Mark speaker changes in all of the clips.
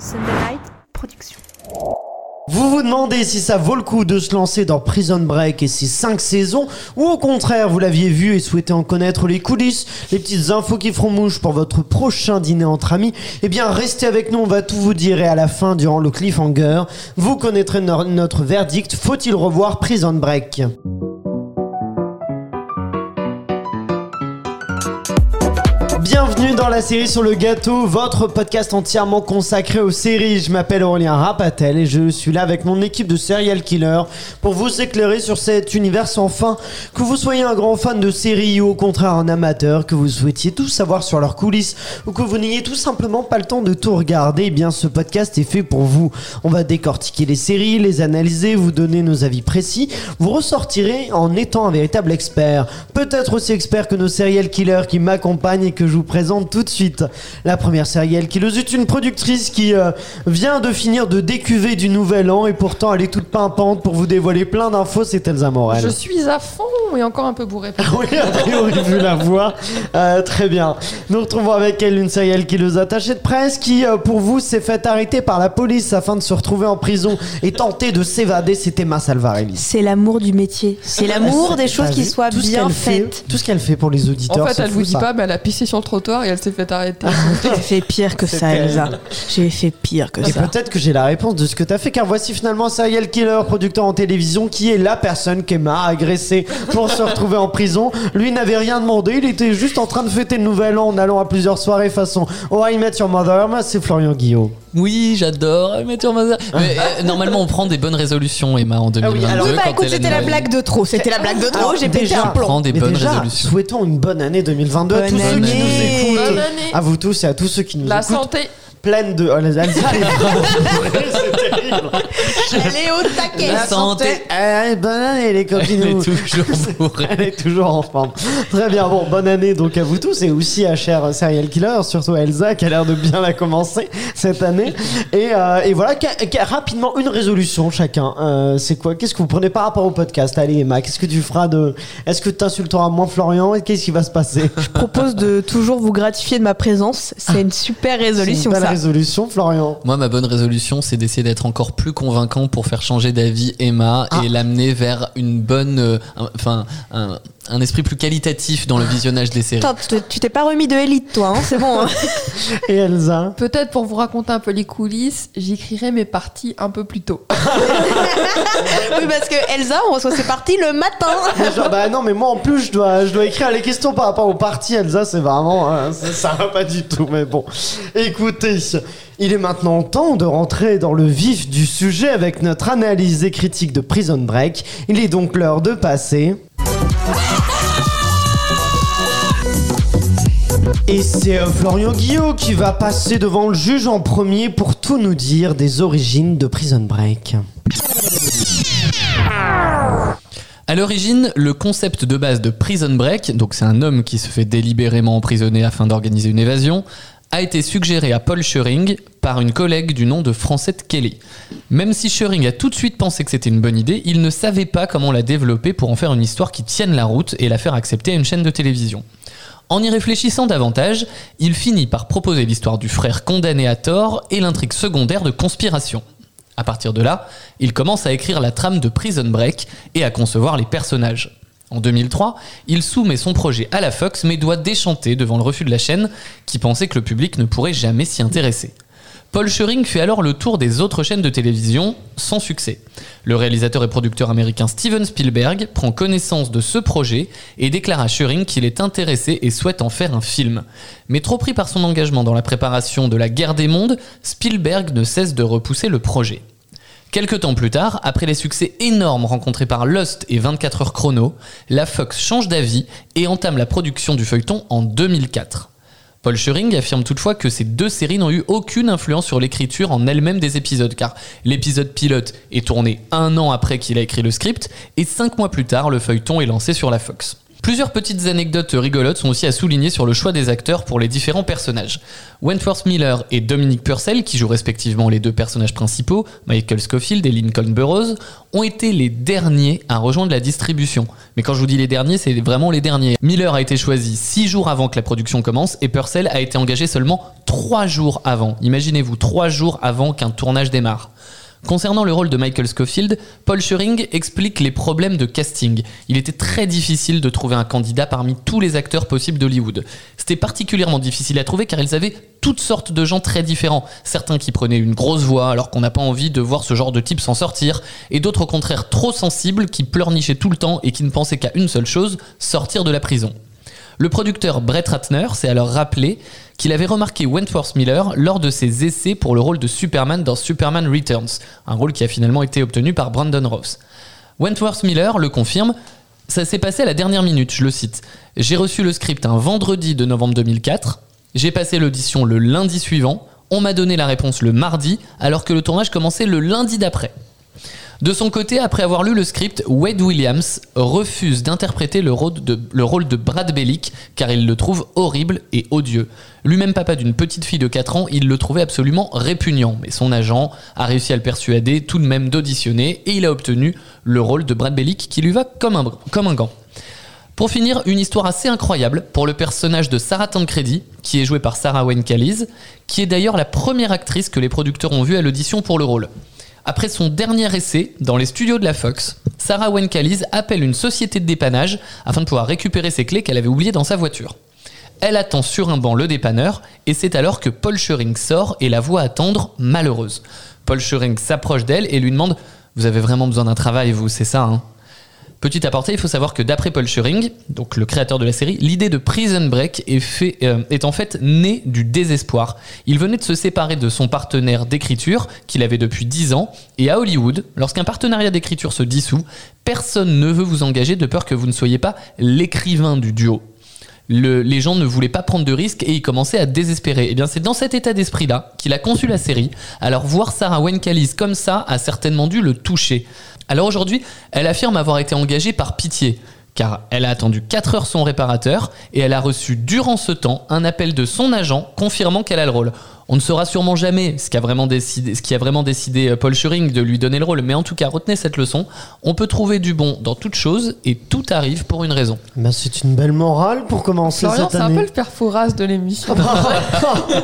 Speaker 1: Sunday Night Production.
Speaker 2: Vous vous demandez si ça vaut le coup de se lancer dans Prison Break et ses 5 saisons, ou au contraire vous l'aviez vu et souhaitez en connaître les coulisses, les petites infos qui feront mouche pour votre prochain dîner entre amis, eh bien restez avec nous, on va tout vous dire et à la fin, durant le cliffhanger, vous connaîtrez no- notre verdict, faut-il revoir Prison Break? La série sur le gâteau, votre podcast entièrement consacré aux séries. Je m'appelle Aurélien Rapatel et je suis là avec mon équipe de serial killer pour vous éclairer sur cet univers sans fin. Que vous soyez un grand fan de séries ou au contraire un amateur, que vous souhaitiez tout savoir sur leurs coulisses ou que vous n'ayez tout simplement pas le temps de tout regarder, eh bien ce podcast est fait pour vous. On va décortiquer les séries, les analyser, vous donner nos avis précis. Vous ressortirez en étant un véritable expert. Peut-être aussi expert que nos serial killers qui m'accompagnent et que je vous présente tout de suite. La première serial killeuse est une productrice qui euh, vient de finir de décuver du nouvel an et pourtant elle est toute pimpante pour vous dévoiler plein d'infos, c'est Elsa Morel.
Speaker 3: Je suis à fond et encore un peu bourré.
Speaker 2: Oui, a priori, vu la voix. Euh, très bien. Nous retrouvons avec elle une serial killeuse attachée de presse qui, euh, pour vous, s'est fait arrêter par la police afin de se retrouver en prison et tenter de s'évader. C'était Emma Salvarelli.
Speaker 1: C'est l'amour du métier. C'est l'amour des choses qui soient
Speaker 2: Tout
Speaker 1: bien
Speaker 2: qu'elle fait-
Speaker 1: faites.
Speaker 2: Tout ce qu'elle fait pour les auditeurs.
Speaker 3: En fait, elle vous dit
Speaker 2: ça.
Speaker 3: pas, mais elle a pissé sur le trottoir et elle s'est fait arrêter.
Speaker 1: J'ai fait pire que ça, Elsa. J'ai fait pire que
Speaker 2: Et
Speaker 1: ça.
Speaker 2: peut-être que j'ai la réponse de ce que t'as fait, car voici finalement serial killer, producteur en télévision, qui est la personne qu'Emma a agressée pour se retrouver en prison. Lui n'avait rien demandé, il était juste en train de fêter le nouvel an en allant à plusieurs soirées façon Oh I Met Your Mother. Moi, c'est Florian Guillaume.
Speaker 4: Oui, j'adore Met Your Mother. Mais, euh, normalement, on prend des bonnes résolutions, Emma, en 2022.
Speaker 2: alors-
Speaker 1: Oui, bah
Speaker 4: quand
Speaker 1: écoute, c'était la blague de trop. C'était la blague de trop.
Speaker 2: Alors,
Speaker 1: J'ai pété
Speaker 2: déjà,
Speaker 1: un plomb.
Speaker 4: Prends des
Speaker 2: Mais
Speaker 4: bonnes
Speaker 2: déjà,
Speaker 4: résolutions.
Speaker 2: souhaitons une bonne année 2022 à tous ceux qui nous écoutent.
Speaker 3: Bonne année.
Speaker 2: À vous tous et à tous ceux qui nous
Speaker 3: La
Speaker 2: écoutent.
Speaker 3: santé.
Speaker 2: Pleine de. Oh, les.
Speaker 1: Elle est au taquet.
Speaker 4: La santé.
Speaker 2: Eh, bonne année, les
Speaker 4: Elle
Speaker 2: copines.
Speaker 4: est toujours bourrée.
Speaker 2: Elle est toujours en forme. Très bien, bon, bonne année donc à vous tous et aussi à cher serial killer, surtout à Elsa qui a l'air de bien la commencer cette année. Et, euh, et voilà, rapidement une résolution chacun. Euh, c'est quoi Qu'est-ce que vous prenez par rapport au podcast? Allez Emma, qu'est-ce que tu feras de Est-ce que tu insulteras moins Florian? Et qu'est-ce qui va se passer?
Speaker 1: Je propose de toujours vous gratifier de ma présence. C'est une super
Speaker 2: C'est une
Speaker 1: résolution,
Speaker 2: belle
Speaker 1: ça.
Speaker 2: résolution, Florian.
Speaker 4: Moi, ma bonne résolution, c'est d'essayer d'être encore plus convaincant pour faire changer d'avis Emma
Speaker 2: Ah.
Speaker 4: et l'amener vers une bonne, euh, un- enfin, un, un esprit plus qualitatif dans le visionnage des séries.
Speaker 1: Attends, tu t'es pas remis de élite, toi, hein, c'est bon. hein.
Speaker 2: Et Elsa
Speaker 3: Peut-être pour vous raconter un peu les coulisses, j'écrirai mes parties un peu plus tôt.
Speaker 1: oui, parce que Elsa, on reçoit ses parties le matin.
Speaker 2: Mais genre, bah non, mais moi en plus, je dois, je dois écrire les questions par rapport aux parties. Elsa, c'est vraiment. hein, ça, ça va pas du tout, mais bon. Écoutez, il est maintenant temps de rentrer dans le vif du sujet avec notre analyse et critique de Prison Break. Il est donc l'heure de passer. Et c'est euh, Florian Guillot qui va passer devant le juge en premier pour tout nous dire des origines de Prison Break.
Speaker 4: À l'origine, le concept de base de Prison Break, donc c'est un homme qui se fait délibérément emprisonner afin d'organiser une évasion, a été suggéré à Paul Schering par une collègue du nom de Francette Kelly. Même si Schering a tout de suite pensé que c'était une bonne idée, il ne savait pas comment la développer pour en faire une histoire qui tienne la route et la faire accepter à une chaîne de télévision. En y réfléchissant davantage, il finit par proposer l'histoire du frère condamné à tort et l'intrigue secondaire de conspiration. À partir de là, il commence à écrire la trame de Prison Break et à concevoir les personnages. En 2003, il soumet son projet à la Fox mais doit déchanter devant le refus de la chaîne qui pensait que le public ne pourrait jamais s'y intéresser. Paul Schering fait alors le tour des autres chaînes de télévision sans succès. Le réalisateur et producteur américain Steven Spielberg prend connaissance de ce projet et déclare à Schering qu'il est intéressé et souhaite en faire un film. Mais trop pris par son engagement dans la préparation de la guerre des mondes, Spielberg ne cesse de repousser le projet. Quelque temps plus tard, après les succès énormes rencontrés par Lost et 24 heures chrono, la Fox change d'avis et entame la production du feuilleton en 2004. Paul Schering affirme toutefois que ces deux séries n'ont eu aucune influence sur l'écriture en elle-même des épisodes, car l'épisode pilote est tourné un an après qu'il a écrit le script, et cinq mois plus tard, le feuilleton est lancé sur la Fox. Plusieurs petites anecdotes rigolotes sont aussi à souligner sur le choix des acteurs pour les différents personnages. Wentworth Miller et Dominic Purcell, qui jouent respectivement les deux personnages principaux, Michael Scofield et Lincoln Burrows, ont été les derniers à rejoindre la distribution. Mais quand je vous dis les derniers, c'est vraiment les derniers. Miller a été choisi six jours avant que la production commence et Purcell a été engagé seulement trois jours avant. Imaginez-vous, trois jours avant qu'un tournage démarre. Concernant le rôle de Michael Scofield, Paul Schering explique les problèmes de casting. Il était très difficile de trouver un candidat parmi tous les acteurs possibles d'Hollywood. C'était particulièrement difficile à trouver car ils avaient toutes sortes de gens très différents. Certains qui prenaient une grosse voix alors qu'on n'a pas envie de voir ce genre de type s'en sortir, et d'autres au contraire trop sensibles qui pleurnichaient tout le temps et qui ne pensaient qu'à une seule chose, sortir de la prison. Le producteur Brett Ratner s'est alors rappelé qu'il avait remarqué Wentworth Miller lors de ses essais pour le rôle de Superman dans Superman Returns, un rôle qui a finalement été obtenu par Brandon Ross. Wentworth Miller le confirme, ça s'est passé à la dernière minute, je le cite. J'ai reçu le script un vendredi de novembre 2004, j'ai passé l'audition le lundi suivant, on m'a donné la réponse le mardi, alors que le tournage commençait le lundi d'après. De son côté, après avoir lu le script, Wade Williams refuse d'interpréter le, rôle de- Brad Bellick car il le trouve horrible et odieux. Lui-même papa d'une petite fille de 4 ans, il le trouvait absolument répugnant, mais son agent a réussi à le persuader tout de même d'auditionner et il a obtenu le rôle de Brad Bellick qui lui va comme un, comme un gant. Pour finir, une histoire assez incroyable pour le personnage de Sarah Tancredi, qui est jouée par Sarah Wayne Callies, qui est d'ailleurs la première actrice que les producteurs ont vue à l'audition pour le rôle. Après son dernier essai dans les studios de la Fox, Sarah Wayne Callies appelle une société de dépannage afin de pouvoir récupérer ses clés qu'elle avait oubliées dans sa voiture. Elle attend sur un banc le dépanneur et c'est alors que Paul Schering sort et la voit attendre malheureuse. Paul Schering s'approche d'elle et lui demande Vous avez vraiment besoin d'un travail, vous, c'est ça, hein? Petit aparté, il faut savoir que d'après Paul Schering, donc le créateur de la série, l'idée de Prison Break est, euh, est en fait née du désespoir. Il venait de se séparer de son partenaire d'écriture, qu'il avait depuis 10 ans, et à Hollywood, lorsqu'un partenariat d'écriture se dissout, personne ne veut vous engager de peur que vous ne soyez pas l'écrivain du duo. Le- les gens ne voulaient pas prendre de risques et ils commençaient à désespérer. Et bien c'est dans cet état d'esprit-là qu'il a conçu la série. Alors voir Sarah Wayne Callies comme ça a certainement dû le toucher. Alors aujourd'hui, elle affirme avoir été engagée par pitié. Car elle a attendu 4 heures son réparateur et elle a reçu durant ce temps un appel de son agent confirmant qu'elle a le rôle. On ne saura sûrement jamais ce qui a vraiment décidé, ce qui a vraiment décidé euh, Paul Schering de lui donner le rôle, mais en tout cas retenez cette leçon. On peut trouver du bon dans toute chose et tout arrive pour une raison.
Speaker 2: Bah, c'est une belle morale pour commencer
Speaker 3: Florian,
Speaker 2: cette
Speaker 3: c'est un
Speaker 2: année.
Speaker 3: peu le père Fouras de l'émission.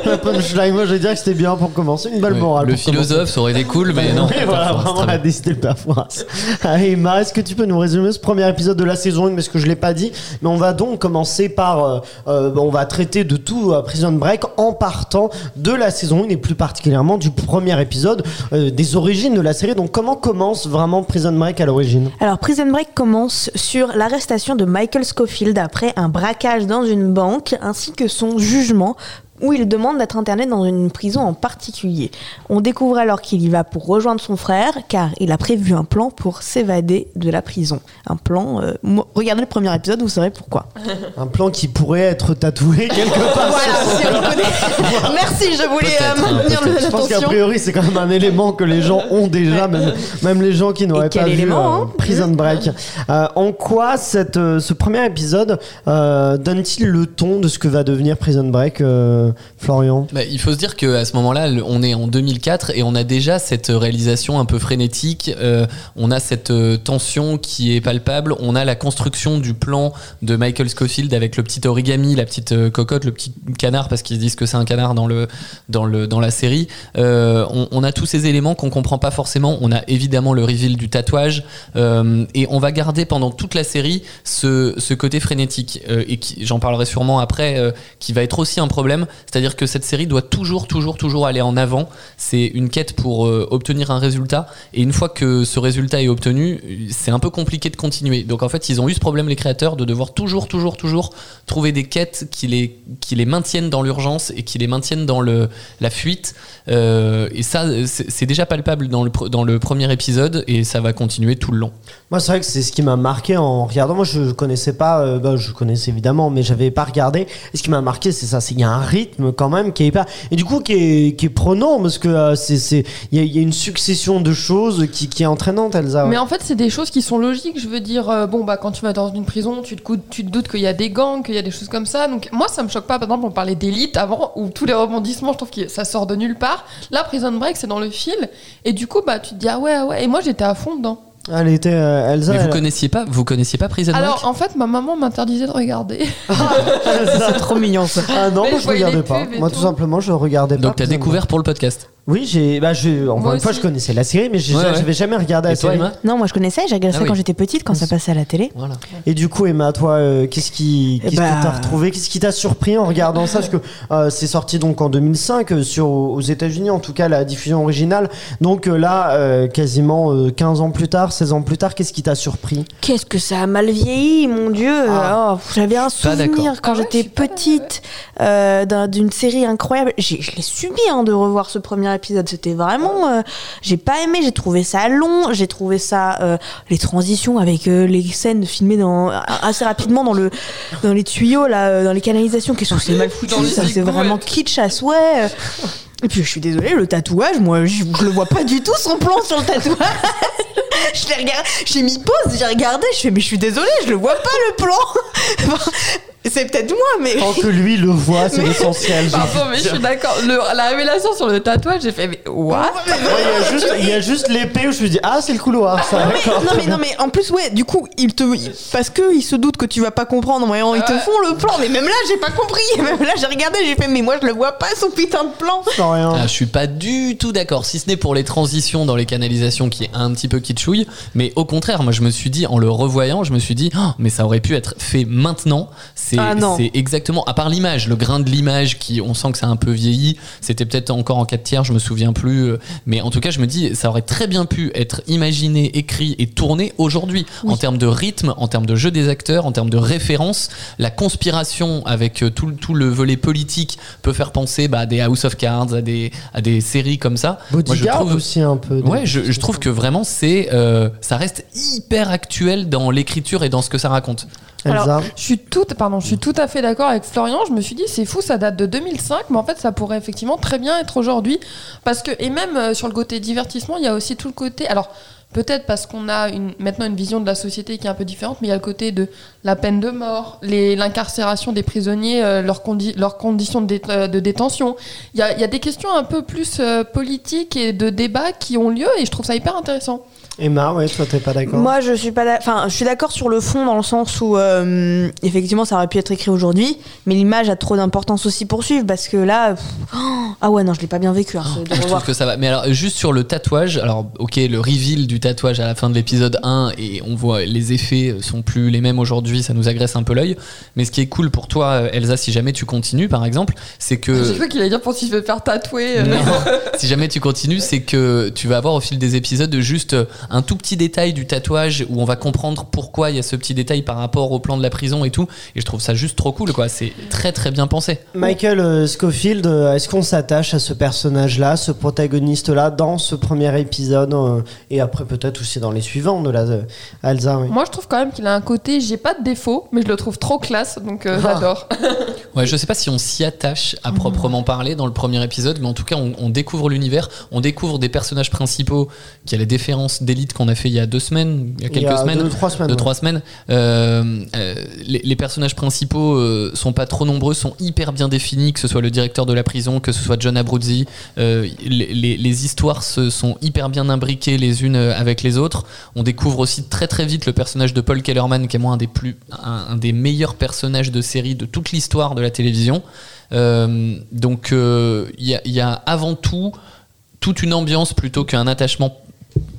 Speaker 2: la punchline, moi je vais dire que c'était bien pour commencer. Une belle morale.
Speaker 4: le philosophe, ça aurait été cool, mais non.
Speaker 2: Oui, voilà, vraiment, elle a décidé le père Fouras. Allez, Emma, est-ce que tu peux nous résumer ce premier épisode de la saison 1 Parce que je l'ai pas dit, mais on va donc commencer par. euh, euh, on va traiter de tout euh, Prison Break en partant de la saison 1 et plus particulièrement du premier épisode, euh, des origines de la série. Donc, comment commence vraiment Prison Break à l'origine?
Speaker 1: Alors, Prison Break commence sur l'arrestation de Michael Scofield après un braquage dans une banque, ainsi que son jugement où il demande d'être interné dans une prison en particulier. On découvre alors qu'il y va pour rejoindre son frère, car il a prévu un plan pour s'évader de la prison. Un plan... euh, regardez le premier épisode, vous saurez pourquoi.
Speaker 2: Un plan qui pourrait être tatoué quelque part.
Speaker 1: voilà, si. Merci, je voulais euh, maintenir
Speaker 4: peut-être.
Speaker 2: Je pense qu'à
Speaker 1: l'attention.
Speaker 2: priori, c'est quand même un élément que les gens ont déjà, même, même les gens qui n'auraient pas vu
Speaker 1: élément,
Speaker 2: euh,
Speaker 1: hein
Speaker 2: Prison Break. Euh, en quoi cette, euh, ce premier épisode euh, donne-t-il le ton de ce que va devenir Prison Break, euh, Florian
Speaker 4: Bah, il faut se dire qu'à ce moment-là, on est en 2004 et on a déjà cette réalisation un peu frénétique. euh, on a cette euh, tension qui est palpable. On a la construction du plan de Michael Scofield avec le petit origami, la petite euh, cocotte, le petit canard parce qu'ils disent que c'est un canard dans le dans le dans la série. Euh, on, a tous ces éléments qu'on comprend pas forcément. On a évidemment le reveal du tatouage euh, et on va garder pendant toute la série ce, ce côté frénétique euh, et j'en parlerai sûrement après, euh, qui va être aussi un problème. C'est-à-dire que cette série doit toujours, toujours, toujours aller en avant. C'est une quête pour euh, obtenir un résultat et une fois que ce résultat est obtenu, c'est un peu compliqué de continuer. Donc en fait, ils ont eu ce problème les créateurs de devoir toujours, toujours, toujours trouver des quêtes qui les qui les maintiennent dans l'urgence et qui les maintiennent dans le la fuite. Euh, et ça, c'est déjà palpable dans le dans le premier épisode et ça va continuer tout le long.
Speaker 2: Moi, c'est vrai que c'est ce qui m'a marqué en regardant. Moi, je connaissais pas, euh, bah, je connaissais évidemment, mais j'avais pas regardé. Et ce qui m'a marqué, c'est ça, c'est qu'il y a un rythme quand même qui est hyper et du coup qui est, qui est prenant parce que euh, c'est il y, a- une succession de choses qui, qui est entraînante Elsa. ouais.
Speaker 3: Mais en fait, c'est des choses qui sont logiques. Je veux dire, euh, bon, bah, quand tu vas dans une prison, tu te, tu te doutes qu'il y a des gangs, qu'il y a des choses comme ça. Donc, moi, ça me choque pas. Par exemple, on parlait d'élite avant, où tous les rebondissements, je trouve que ça sort de nulle part. Là, Prison Break, c'est dans le fil. Et du coup, bah, tu te dis, ah ouais, ah ouais. Et moi, j'étais à fond dedans.
Speaker 2: Elle était euh, Elsa.
Speaker 4: Mais vous
Speaker 2: elle-
Speaker 4: connaissiez pas, vous connaissiez pas Prison Break
Speaker 3: Alors, en fait, ma maman m'interdisait de regarder.
Speaker 1: C'est trop mignon ça.
Speaker 2: Ah non,
Speaker 3: Mais
Speaker 2: moi
Speaker 3: je
Speaker 2: je
Speaker 3: voyais
Speaker 2: regardais
Speaker 3: les
Speaker 2: pas.
Speaker 3: pubs et
Speaker 2: Moi
Speaker 3: tout.
Speaker 2: tout simplement je regardais pas.
Speaker 4: Donc t'as
Speaker 2: Prison
Speaker 4: découvert pour le podcast.
Speaker 2: Oui, j'ai bah je encore une fois je connaissais la série mais j'ai-
Speaker 4: Ouais, ouais.
Speaker 2: j'avais jamais regardé
Speaker 4: Et
Speaker 2: la
Speaker 4: toi,
Speaker 2: série.
Speaker 4: Emma
Speaker 1: Non, moi je connaissais, j'ai regardé
Speaker 4: Ah
Speaker 1: ça
Speaker 4: oui.
Speaker 1: quand j'étais petite, quand ça passait à la télé.
Speaker 4: Voilà.
Speaker 2: Et du coup, Emma, toi, euh, qu'est-ce qui, qu'est-ce
Speaker 1: bah-
Speaker 2: que t'as retrouvé? Qu'est-ce qui t'a surpris en regardant ça? Parce que euh, c'est sorti donc en 2005 euh, sur aux États-Unis, en tout cas la diffusion originale. Donc euh, là, euh, quasiment euh, 15 ans plus tard, 16 ans plus tard, qu'est-ce qui t'a surpris?
Speaker 1: Qu'est-ce que ça a mal vieilli, mon Dieu
Speaker 2: Ah.
Speaker 1: Oh, J'avais un souvenir quand
Speaker 3: Ah ouais,
Speaker 1: j'étais petite euh, d'un- d'une série incroyable. J'ai- Je l'ai subi hein, de revoir ce premier épisode. C'était vraiment... euh, j'ai pas aimé, j'ai trouvé ça long, j'ai trouvé ça... euh, les transitions avec euh, les scènes filmées dans, assez rapidement dans, le, dans les tuyaux, là, dans les canalisations. Qu'est-ce que c'est mal foutu,
Speaker 3: Dans les
Speaker 1: ça c'est vraiment kitsch à souhait. Et puis je suis désolée, le tatouage, moi je, je le vois pas du tout son plan sur le tatouage. je l'ai regardé, j'ai mis pause, j'ai regardé, je fais mais je suis désolée, je le vois pas le plan. Enfin, c'est peut-être moi, mais
Speaker 2: Tant que lui le voit, c'est l'essentiel. j'ai
Speaker 3: Pardon, mais je suis d'accord. La révélation sur le tatouage, j'ai fait, mais what?
Speaker 2: Ouais, Il y a juste, il y a juste l'épée où je me dis ah c'est le couloir. Ça,
Speaker 1: non mais, non mais non mais en plus ouais du coup ils te parce que ils se doutent que tu vas pas comprendre voyons ils te font le plan mais même là j'ai pas compris même là j'ai regardé j'ai fait mais moi je le vois pas son putain de plan
Speaker 2: rien.
Speaker 4: Ah, je suis pas du tout d'accord, si ce n'est pour les transitions dans les canalisations qui est un petit peu kitschouille, mais au contraire, moi je me suis dit, en le revoyant, je me suis dit, Oh, mais ça aurait pu être fait maintenant. C'est
Speaker 1: Ah,
Speaker 4: c'est exactement, à part l'image, le grain de l'image qui, on sent que ça a un peu vieilli, c'était peut-être encore en 4 tiers, je me souviens plus, euh, mais en tout cas, je me dis, ça aurait très bien pu être imaginé, écrit et tourné aujourd'hui, en termes de rythme, en termes de jeu des acteurs, en termes de référence, la conspiration avec euh, tout, le- tout le volet politique peut faire penser bah, à des House of Cards, à des, à des séries comme ça. Moi, je
Speaker 2: Bodyguard
Speaker 4: trouve,
Speaker 2: aussi un peu.
Speaker 4: ouais, je, je trouve que vraiment c'est, euh, ça reste hyper actuel dans l'écriture et dans ce que ça raconte.
Speaker 2: Elsa.
Speaker 3: Alors, je suis tout, pardon, je suis tout à fait d'accord avec Florian. Je me suis dit, c'est fou, ça date de 2005, mais en fait, ça pourrait effectivement très bien être aujourd'hui. Parce que, et même euh, sur le côté divertissement, il y a aussi tout le côté. Alors, peut-être parce qu'on a maintenant une vision de la société qui est un peu différente, mais il y a le côté de la peine de mort, l'incarcération des prisonniers, euh, leurs, condi- leurs conditions de, euh, détention. Il y a, des questions un peu plus euh, politiques et de débat qui ont lieu, et je trouve ça hyper intéressant.
Speaker 2: Emma, ouais, toi t'es pas d'accord.
Speaker 1: Moi, je suis pas, d'a- enfin, je suis d'accord sur le fond dans le sens où euh, effectivement, ça aurait pu être écrit aujourd'hui, mais l'image a trop d'importance aussi pour suivre parce que là, pff, oh, ah ouais, non, je l'ai pas bien vécu. hein,
Speaker 4: Je trouve que ça va. Mais alors, juste sur le tatouage, alors, ok, le reveal du tatouage à la fin de l'épisode 1, et on voit les effets sont plus les mêmes aujourd'hui, ça nous agresse un peu l'œil. Mais ce qui est cool pour toi, euh, Elsa, si jamais tu continues, par exemple, c'est que.
Speaker 3: J'ai cru qu'il allait dire pour si je veux faire tatouer. euh,
Speaker 4: Non. si jamais tu continues, c'est que tu vas avoir au fil des épisodes juste un tout petit détail du tatouage où on va comprendre pourquoi il y a ce petit détail par rapport au plan de la prison et tout. Et je trouve ça juste trop cool, quoi. C'est très très bien pensé.
Speaker 2: Michael euh, Scofield, euh, est-ce qu'on s'attache à ce personnage-là, ce protagoniste-là, dans ce premier épisode euh, et après peut-être aussi dans les suivants de la euh, Elsa oui.
Speaker 3: Moi, je trouve quand même qu'il a un côté, j'ai pas de défaut, mais je le trouve trop classe, donc euh,
Speaker 2: Ah.
Speaker 3: j'adore.
Speaker 4: Ouais, je sais pas si on s'y attache à proprement parler dans le premier épisode, mais en tout cas, on, on découvre l'univers, on découvre des personnages principaux qui a les déférences d'élite qu'on a fait il y a deux semaines, il y a quelques
Speaker 2: Il y a
Speaker 4: semaines.
Speaker 2: deux, trois semaines.
Speaker 4: de
Speaker 2: ouais.
Speaker 4: trois semaines. Euh, euh, les, les personnages principaux euh, sont pas trop nombreux, sont hyper bien définis, que ce soit le directeur de la prison, que ce soit John Abruzzi. Euh, les, les- les histoires se sont hyper bien imbriquées les unes avec les autres. On découvre aussi très très vite le personnage de Paul Kellerman, qui est moi un des plus, un, un des meilleurs personnages de série de toute l'histoire de la télévision. Euh, donc euh, il y, y a avant tout toute une ambiance plutôt qu'un attachement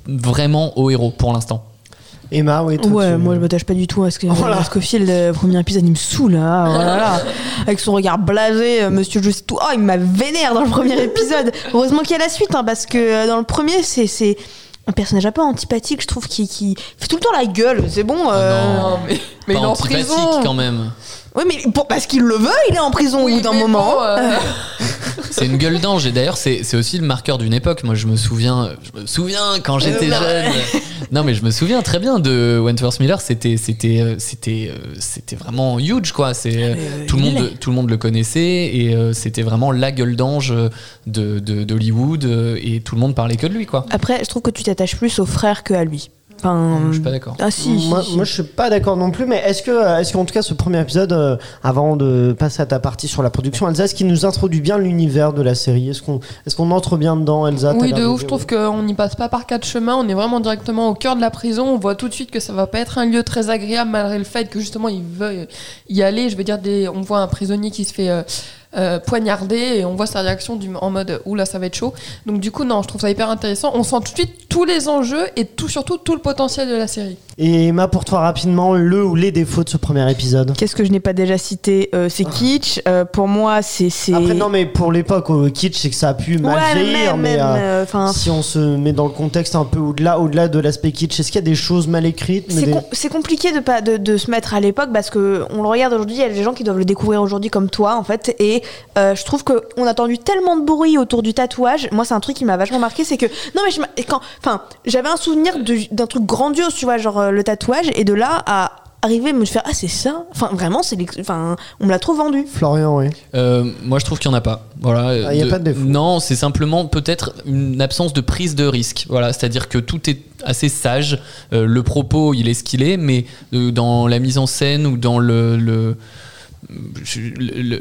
Speaker 4: vraiment au héros pour l'instant.
Speaker 2: Emma, oui. toi,
Speaker 1: Ouais,
Speaker 2: tu-
Speaker 1: moi je m'attache pas du tout à ce que
Speaker 2: Voilà.
Speaker 1: Scofield, le premier épisode, il me saoule, hein, voilà. avec son regard blasé, euh, Monsieur Juste tout. Oh, il m'a vénère dans le premier épisode. Heureusement qu'il y a la suite, hein, parce que euh, dans le premier, c'est c'est un personnage un peu antipathique, je trouve, qui, qui fait tout le temps la gueule. C'est bon. euh,
Speaker 3: Non, mais, mais
Speaker 4: Pas
Speaker 3: il est en prison.
Speaker 4: quand même.
Speaker 1: Oui, mais pour- parce qu'il le veut, il est en prison au
Speaker 3: Oui,
Speaker 1: bout d'un moment.
Speaker 3: bon, euh,
Speaker 4: C'est une gueule d'ange et d'ailleurs c'est c'est aussi le marqueur d'une époque. Moi je me souviens, je me souviens quand j'étais jeune. Non mais je me souviens très bien de Wentworth Miller. C'était c'était euh, c'était euh, c'était vraiment huge quoi. C'est euh, tout le monde tout le monde le connaissait et c'était vraiment la gueule d'ange de de- d'Hollywood et tout le monde parlait que de lui quoi.
Speaker 1: Après, je trouve que tu t'attaches plus au frère que à lui. Enfin,
Speaker 4: Je suis pas d'accord.
Speaker 1: Ah si, si,
Speaker 2: moi,
Speaker 1: si.
Speaker 2: moi, je suis pas d'accord non plus, mais est-ce que, est-ce qu'en tout cas, ce premier épisode, euh, avant de passer à ta partie sur la production, Elsa, est-ce qu'il nous introduit bien l'univers de la série? Est-ce qu'on, est-ce qu'on entre bien dedans, Elsa?
Speaker 3: Oui, de ouf. Je trouve qu'on n'y passe pas par quatre chemins. On est vraiment directement au cœur de la prison. On voit tout de suite que ça va pas être un lieu très agréable malgré le fait que justement il veut y aller. Je veux dire, des... on voit un prisonnier qui se fait euh, euh, poignarder et on voit sa réaction du... en mode oula, ça va être chaud. Donc du coup, non, je trouve ça hyper intéressant. On sent tout de suite tous les enjeux et tout surtout tout le potentiel de la série.
Speaker 2: Et Emma, pour toi rapidement, le ou les défauts de ce premier épisode
Speaker 1: Qu'est-ce que je n'ai pas déjà cité Euh, C'est kitsch. Euh, pour moi, c'est.
Speaker 2: Après, non, mais pour l'époque, au kitsch, c'est que ça a pu mal
Speaker 1: Ouais, mais
Speaker 2: vieillir,
Speaker 1: même,
Speaker 2: mais
Speaker 1: même,
Speaker 2: euh,
Speaker 1: euh,
Speaker 2: si on se met dans le contexte un peu au-delà, au-delà de l'aspect kitsch, est-ce qu'il y a des choses mal écrites
Speaker 1: C'est
Speaker 2: des-
Speaker 1: com- c'est compliqué de, pas, de, de se mettre à l'époque parce que on le regarde aujourd'hui, il y a des gens qui doivent le découvrir aujourd'hui comme toi en fait. Et euh, je trouve qu'on a entendu tellement de bruit autour du tatouage. Moi, c'est un truc qui m'a vachement marqué, c'est que non mais je m'a- quand, enfin, j'avais un souvenir d'un truc grandiose, tu vois, genre euh, le tatouage, et de là à arriver à me faire ah c'est ça. Enfin vraiment, c'est enfin on me l'a trop vendu.
Speaker 2: Florian, oui.
Speaker 4: Euh, moi, je trouve qu'il n'y en a pas. Voilà.
Speaker 2: Ah, il y a pas de défaut.
Speaker 4: Non, c'est simplement peut-être une absence de prise de risque. Voilà, c'est-à-dire que tout est assez sage. Euh, le propos, il est ce qu'il est, mais euh, dans la mise en scène ou dans le, le-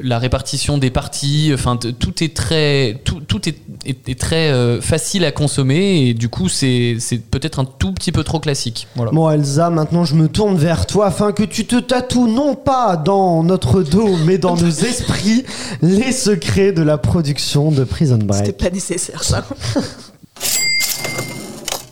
Speaker 4: la répartition des parties, enfin tout est très, tout, tout est, est- est très euh, facile à consommer et du coup c'est c'est peut-être un tout petit peu trop classique. Voilà.
Speaker 2: Bon Elsa, maintenant je me tourne vers toi afin que tu te tatoues non pas dans notre dos mais dans nos esprits les secrets de la production de Prison Break.
Speaker 1: pas nécessaire ça.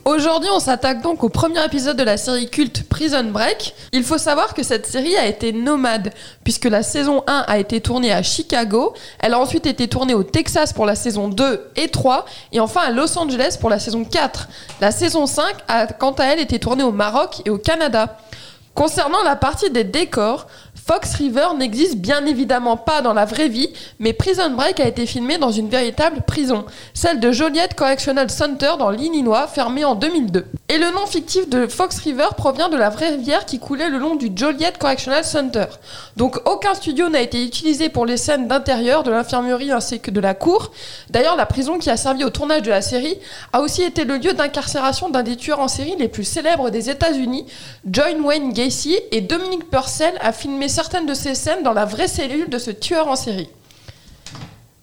Speaker 3: Aujourd'hui, on s'attaque donc au premier épisode de la série culte Prison Break. Il faut savoir que cette série a été nomade, puisque la saison 1 a été tournée à Chicago, elle a ensuite été tournée au Texas pour la saison 2 et 3, et enfin à Los Angeles pour la saison 4. La saison 5 a quant à elle été tournée au Maroc et au Canada. Concernant la partie des décors, Fox River n'existe bien évidemment pas dans la vraie vie, mais Prison Break a été filmé dans une véritable prison, celle de Joliet Correctional Center dans l'Illinois, fermée en 2002. Et le nom fictif de Fox River provient de la vraie rivière qui coulait le long du Joliet Correctional Center. Donc aucun studio n'a été utilisé pour les scènes d'intérieur, de l'infirmerie ainsi que de la cour. D'ailleurs, la prison qui a servi au tournage de la série a aussi été le lieu d'incarcération d'un des tueurs en série les plus célèbres des États-Unis, John Wayne Gacy, et Dominique Purcell a filmé certaines de ces scènes dans la vraie cellule de ce tueur en série.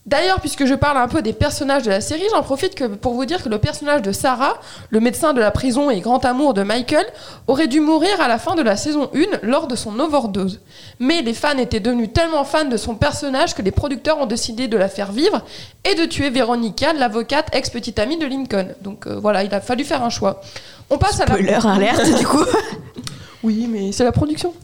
Speaker 3: D'ailleurs, puisque je parle un peu des personnages de la série, j'en profite que- pour vous dire que le personnage de Sarah, le médecin de la prison et grand amour de Michael, aurait dû mourir à la fin de la saison 1 lors de son overdose. Mais les fans étaient devenus tellement fans de son personnage que les producteurs ont décidé de la faire vivre et de tuer Veronica, l'avocate ex-petite amie de Lincoln. Donc euh, voilà, il a fallu faire un choix. On passe à la...
Speaker 1: Alerte du coup.
Speaker 3: Oui, mais c'est la production.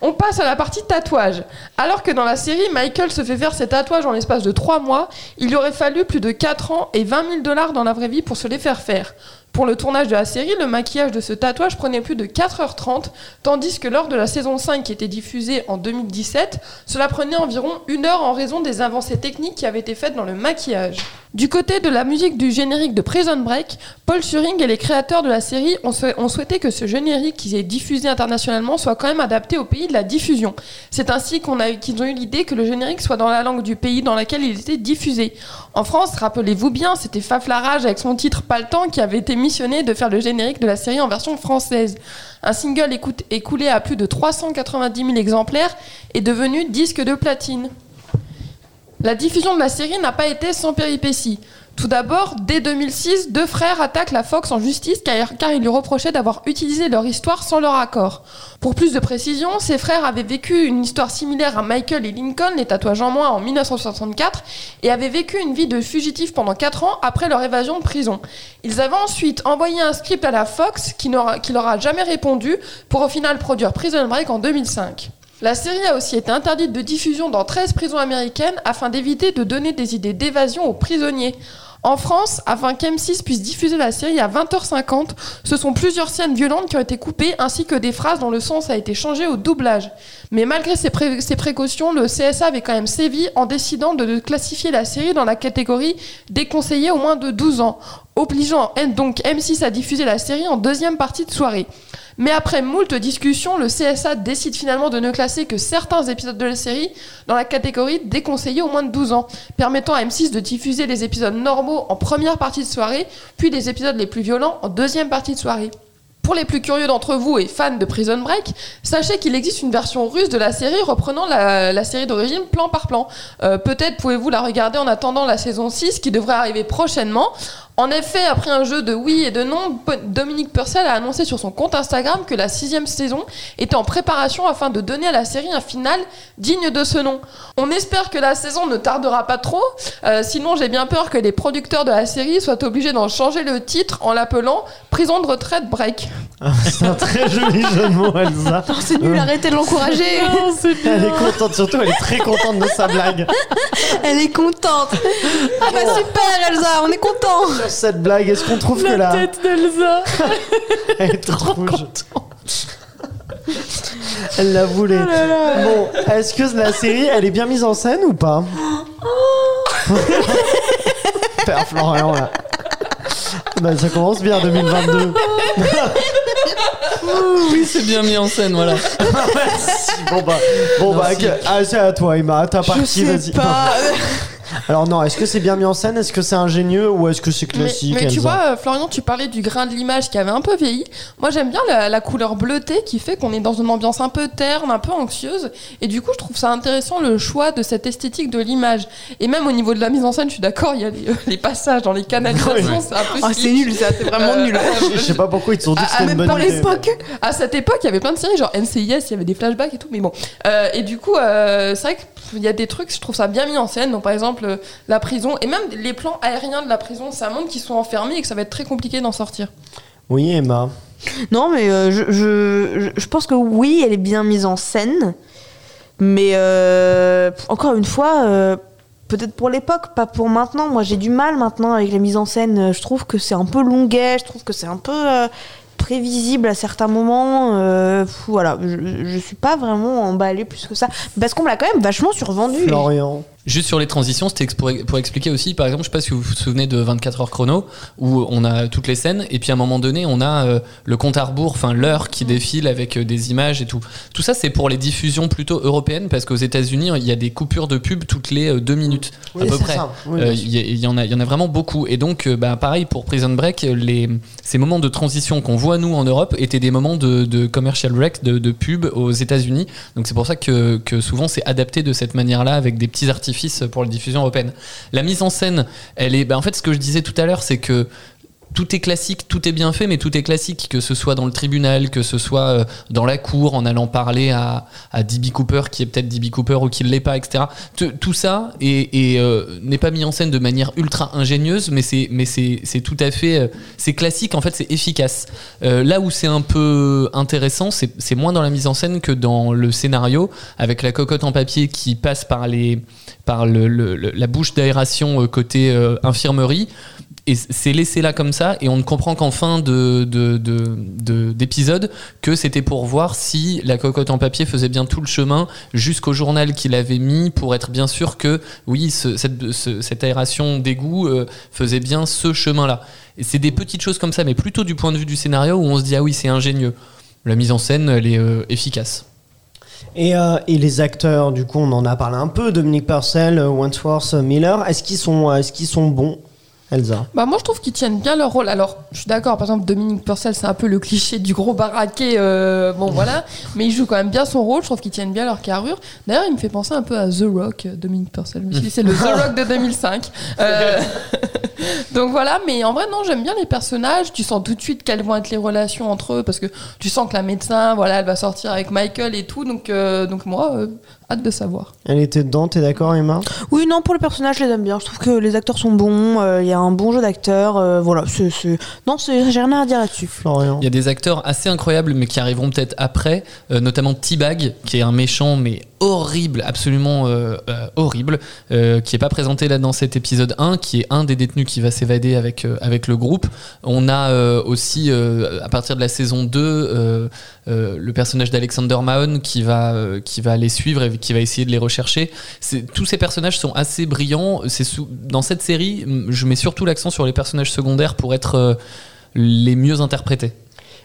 Speaker 3: On passe à la partie tatouage. Alors que dans la série, Michael se fait faire ses tatouages en l'espace de 3 mois, il lui aurait fallu plus de 4 ans et 20 000 dollars dans la vraie vie pour se les faire faire. Pour le tournage de la série, le maquillage de ce tatouage prenait plus de 4h30, tandis que lors de la saison 5 qui était diffusée en 2017, cela prenait environ une heure en raison des avancées techniques qui avaient été faites dans le maquillage. Du côté de la musique du générique de Prison Break, Paul Suring et les créateurs de la série ont, sou- ont souhaité que ce générique qui est diffusé internationalement soit quand même adapté au pays de la diffusion. C'est ainsi qu'on a qu'ils ont eu l'idée que le générique soit dans la langue du pays dans laquelle il était diffusé. En France, rappelez-vous bien, c'était Faf Larage avec son titre Pas le temps qui avait été missionné de faire le générique de la série en version française. Un single écoulé à plus de 390 000 exemplaires est devenu disque de platine. La diffusion de la série n'a pas été sans péripéties. Tout d'abord, dès 2006, deux frères attaquent la Fox en justice car, ils lui reprochaient d'avoir utilisé leur histoire sans leur accord. Pour plus de précision, ces frères avaient vécu une histoire similaire à Michael et Lincoln, les tatouages en moins, en 1964, et avaient vécu une vie de fugitif pendant 4 ans après leur évasion de prison. Ils avaient ensuite envoyé un script à la Fox qui, qui leur a jamais répondu pour au final produire Prison Break en 2005. La série a aussi été interdite de diffusion dans 13 prisons américaines afin d'éviter de donner des idées d'évasion aux prisonniers. En France, afin qu'M6 puisse diffuser la série à 20h50, ce sont plusieurs scènes violentes qui ont été coupées ainsi que des phrases dont le sens a été changé au doublage. Mais malgré ces, pré- ces précautions, le CSA avait quand même sévi en décidant de classifier la série dans la catégorie déconseillée au moins de 12 ans, obligeant donc M6 à diffuser la série en deuxième partie de soirée. Mais après moult discussions, le CSA décide finalement de ne classer que certains épisodes de la série dans la catégorie déconseillée au moins de 12 ans, permettant à M6 de diffuser les épisodes normaux en première partie de soirée, puis les épisodes les plus violents en deuxième partie de soirée. Pour les plus curieux d'entre vous et fans de Prison Break, sachez qu'il existe une version russe de la série reprenant la, la série d'origine plan par plan. Euh, Peut-être pouvez-vous la regarder en attendant la saison 6 qui devrait arriver prochainement. En effet, après un jeu de oui et de non, Dominique Purcell a annoncé sur son compte Instagram que la sixième saison était en préparation afin de donner à la série un final digne de ce nom. On espère que la saison ne tardera pas trop, euh, sinon j'ai bien peur que les producteurs de la série soient obligés d'en changer le titre en l'appelant Prison de retraite break.
Speaker 2: Ah, C'est un très joli jeu de mots, Elsa.
Speaker 1: C'est nul, arrêtez de l'encourager.
Speaker 2: Elle est contente, surtout elle est très contente de sa blague.
Speaker 1: Elle est contente. Ah bah super Elsa, on est content.
Speaker 2: Sur cette blague, est-ce qu'on trouve que là,
Speaker 3: d'Elsa
Speaker 2: elle est trop rouge. Elle la voulait. Bon, est-ce que la série, elle est bien mise en scène ou pas Père Florian, là. Bah, ça commence bien 2022.
Speaker 4: Oui, c'est bien mis en scène, voilà.
Speaker 2: Merci. Bon bah, bon bah, ah, c'est à toi, Emma. Ta
Speaker 1: Je
Speaker 2: partie,
Speaker 1: sais
Speaker 2: vas-y.
Speaker 1: pas.
Speaker 2: Alors non, est-ce que c'est bien mis en scène? Est-ce que c'est ingénieux ou est-ce que c'est classique
Speaker 3: mais tu vois, Florian, tu parlais du grain de l'image qui avait un peu vieilli. Moi, j'aime bien la, la couleur bleutée qui fait qu'on est dans une ambiance un peu terne, un peu anxieuse. Et du coup, je trouve ça intéressant le choix de cette esthétique de l'image. Et même au niveau de la mise en scène, je suis d'accord, il y a les, euh, les passages dans les canalisations,
Speaker 2: Ouais.
Speaker 3: c'est un peu
Speaker 1: Ah, c'est nul ça, c'est vraiment
Speaker 3: Euh,
Speaker 1: nul.
Speaker 2: Je sais pas pourquoi ils te sont dit que
Speaker 3: Ah,
Speaker 2: c'était une bonne idée.
Speaker 3: À cette époque, il y avait plein de séries, genre NCIS, il y avait des flashbacks et tout, mais bon. Euh, et du coup, euh, c'est vrai qu'il y a des trucs, je trouve ça bien mis en scène. Donc, par exemple, la prison, et même les plans aériens de la prison, ça montre qu'ils sont enfermés et que ça va être très compliqué d'en sortir.
Speaker 2: Oui, Emma.
Speaker 1: Non, mais euh, je, je, je pense que oui, elle est bien mise en scène. Mais euh, encore une fois, euh, peut-être pour l'époque, pas pour maintenant. Moi, j'ai du mal maintenant avec la mise en scène. Je trouve que c'est un peu longuet, je trouve que c'est un peu euh, prévisible à certains moments. Euh, voilà, je, je suis pas vraiment emballée plus que ça. Parce qu'on me l'a quand même vachement survendu.
Speaker 2: Florian.
Speaker 4: Juste sur les transitions, c'était pour, pour expliquer aussi, par exemple, je sais pas si vous vous souvenez de 24 heures chrono, où on a toutes les scènes, et puis à un moment donné, on a euh, le compte à rebours, enfin l'heure qui défile avec euh, des images et tout. Tout ça, c'est pour les diffusions plutôt européennes, parce qu'aux États-Unis, il y a des coupures de pub toutes les euh, deux minutes,
Speaker 2: Oui,
Speaker 4: à peu près.
Speaker 2: Oui,
Speaker 4: Il
Speaker 2: sûr.
Speaker 4: y, en a, il y en a vraiment beaucoup. Et donc, bah, pareil pour Prison Break, les, ces moments de transition qu'on voit nous en Europe étaient des moments de, de commercial break, de, de pub aux États-Unis. Donc c'est pour ça que, que souvent c'est adapté de cette manière-là avec des petits pour la diffusion européenne. La mise en scène, elle est, bah, en fait, ce que je disais tout à l'heure, c'est que tout est classique, tout est bien fait, mais tout est classique, que ce soit dans le tribunal, que ce soit euh, dans la cour, en allant parler à, à D.B. Cooper, qui est peut-être D.B. Cooper ou qui ne l'est pas, etc. Tout ça euh, n'est pas mis en scène de manière ultra ingénieuse, mais c'est, mais c'est, tout à fait, euh, c'est classique, en fait, c'est efficace. Euh, là où c'est un peu intéressant, c'est, moins dans la mise en scène que dans le scénario, avec la cocotte en papier qui passe par les, par le, le- le- la bouche d'aération euh, côté euh, infirmerie. Et c'est laissé là comme ça, et on ne comprend qu'en fin de, de- de- de- d'épisode que c'était pour voir si la cocotte en papier faisait bien tout le chemin jusqu'au journal qu'il avait mis pour être bien sûr que oui, ce- cette, ce- cette aération d'égout euh, faisait bien ce chemin-là. Et c'est des petites choses comme ça, mais plutôt du point de vue du scénario où on se dit ah oui, c'est ingénieux. La mise en scène, elle est euh, efficace.
Speaker 2: Et, euh, et les acteurs, du coup, on en a parlé un peu. Dominique Purcell, Wentworth Miller. Est-ce qu'ils sont, euh, est-ce qu'ils sont bons, Elsa
Speaker 3: Bah moi je trouve qu'ils tiennent bien leur rôle. Alors je suis d'accord, par exemple Dominique Purcell c'est un peu le cliché du gros baraqué, euh, bon voilà, mais il joue quand même bien son rôle. Je trouve qu'ils tiennent bien leur carrure. D'ailleurs il me fait penser un peu à The Rock, euh, Dominique Purcell. Je me suis dit c'est le The Rock de 2005. Euh, Donc voilà, mais en vrai non j'aime bien les personnages. Tu sens tout de suite quelles vont être les relations entre eux parce que tu sens que la médecin, voilà, elle va sortir avec Michael et tout. Donc euh, donc moi euh, hâte de savoir.
Speaker 2: Elle était dedans, t'es d'accord, Emma?
Speaker 1: Oui, non, pour le personnage, je les aime bien. Je trouve que les acteurs sont bons. euh, Il y a un bon jeu d'acteurs. euh, voilà, c'est, c'est- non, c'est, j'ai rien à dire là-dessus.
Speaker 2: Florian
Speaker 4: Il y a des acteurs assez incroyables, mais qui arriveront peut-être après, euh, notamment T-Bag, qui est un méchant, mais horrible, absolument euh, euh, horrible, euh, qui est pas présenté là dans cet épisode 1, qui est un des détenus qui va s'évader avec, avec le groupe. On a aussi, à partir de la saison 2, euh, euh, le personnage d'Alexander Mahon qui va, qui va les suivre et qui va essayer de les rechercher. Tous ces personnages sont assez brillants. Sous- dans cette série, je mets surtout l'accent sur les personnages secondaires pour être les mieux interprétés.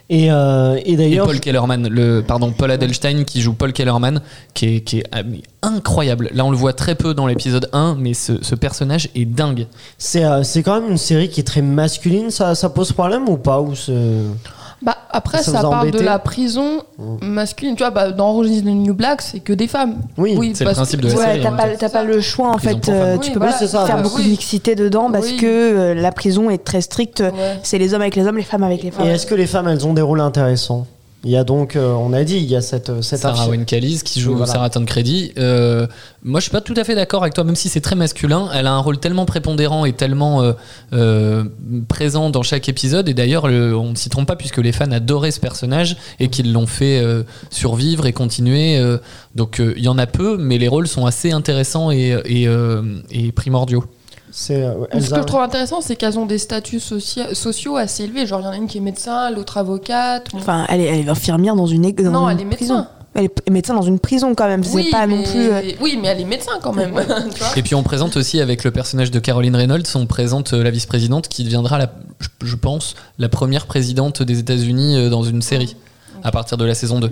Speaker 2: Et, euh, et
Speaker 4: Et
Speaker 2: d'ailleurs,
Speaker 4: Paul Kellerman, le, pardon, Paul Adelstein qui joue Paul Kellerman, qui est, qui est ah, incroyable. Là, on le voit très peu dans l'épisode 1, mais ce, ce personnage est dingue.
Speaker 2: c'est euh, c'est quand même une série qui est très masculine. Ça, ça pose problème ou pas ou
Speaker 3: Bah, après,
Speaker 2: Ça
Speaker 3: ça,
Speaker 2: embêté
Speaker 3: de la prison masculine. Tu vois, bah, dans Orange is the New Black, c'est que des femmes.
Speaker 2: Oui.
Speaker 4: C'est le principe
Speaker 3: que-
Speaker 4: de la
Speaker 1: Ouais,
Speaker 4: série,
Speaker 1: t'as
Speaker 4: hein.
Speaker 1: pas, t'as pas le choix en fait. euh, tu
Speaker 3: Oui,
Speaker 1: peux
Speaker 3: voilà,
Speaker 1: pas faire
Speaker 2: ouais.
Speaker 1: beaucoup de mixité dedans parce
Speaker 3: Oui.
Speaker 1: que euh, la prison est très stricte.
Speaker 3: Ouais.
Speaker 1: C'est les hommes avec les hommes, les femmes avec les
Speaker 2: Et
Speaker 1: femmes.
Speaker 2: est-ce que les femmes, elles ont des rôles intéressants? Il y a donc, euh, on a dit, il y a cette, euh, cette
Speaker 4: Sarah Callies qui joue
Speaker 2: voilà.
Speaker 4: Sarah Tancredi. Euh, moi, je suis pas tout à fait d'accord avec toi, même si c'est très masculin. Elle a un rôle tellement prépondérant et tellement euh, présent dans chaque épisode. Et d'ailleurs, le- on ne s'y trompe pas puisque les fans adoraient ce personnage et qu'ils l'ont fait survivre et continuer. donc, il y en a peu, mais les rôles sont assez intéressants et, et, et primordiaux.
Speaker 2: C'est, euh,
Speaker 3: Ce que je trouve intéressant, c'est qu'elles ont des statuts socia- sociaux assez élevés. Genre, il y en a une qui est médecin, l'autre avocate. Bon.
Speaker 1: Enfin, elle est, elle est infirmière dans une, dans
Speaker 3: non,
Speaker 1: une
Speaker 3: elle est
Speaker 1: prison.
Speaker 3: médecin.
Speaker 1: Elle est médecin dans une prison quand même. C'est
Speaker 3: Oui,
Speaker 1: pas non
Speaker 3: mais-
Speaker 1: plus. euh,
Speaker 3: Oui, mais elle est médecin quand même. tu vois
Speaker 4: Et puis on présente aussi avec le personnage de Caroline Reynolds, on présente euh, la vice-présidente qui deviendra, la, je- pense, la première présidente des États-Unis dans une série à partir de la saison 2.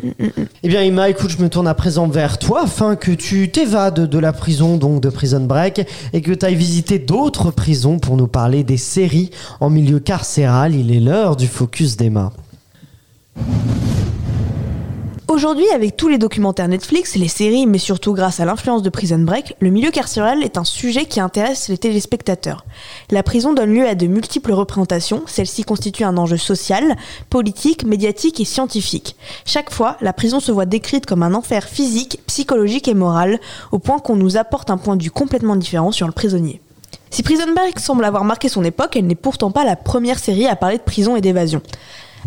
Speaker 2: Eh bien, Emma, écoute, je me tourne à présent vers toi afin que tu t'évades de la prison, donc de Prison Break, et que tu ailles visiter d'autres prisons pour nous parler des séries en milieu carcéral. Il est l'heure du focus d'Emma.
Speaker 1: Aujourd'hui, avec tous les documentaires Netflix, les séries, mais surtout grâce à l'influence de Prison Break, le milieu carcéral est un sujet qui intéresse les téléspectateurs. La prison donne lieu à de multiples représentations, celle-ci constitue un enjeu social, politique, médiatique et scientifique. Chaque fois, la prison se voit décrite comme un enfer physique, psychologique et moral, au point qu'on nous apporte un point de vue complètement différent sur le prisonnier. Si Prison Break semble avoir marqué son époque, elle n'est pourtant pas la première série à parler de prison et d'évasion.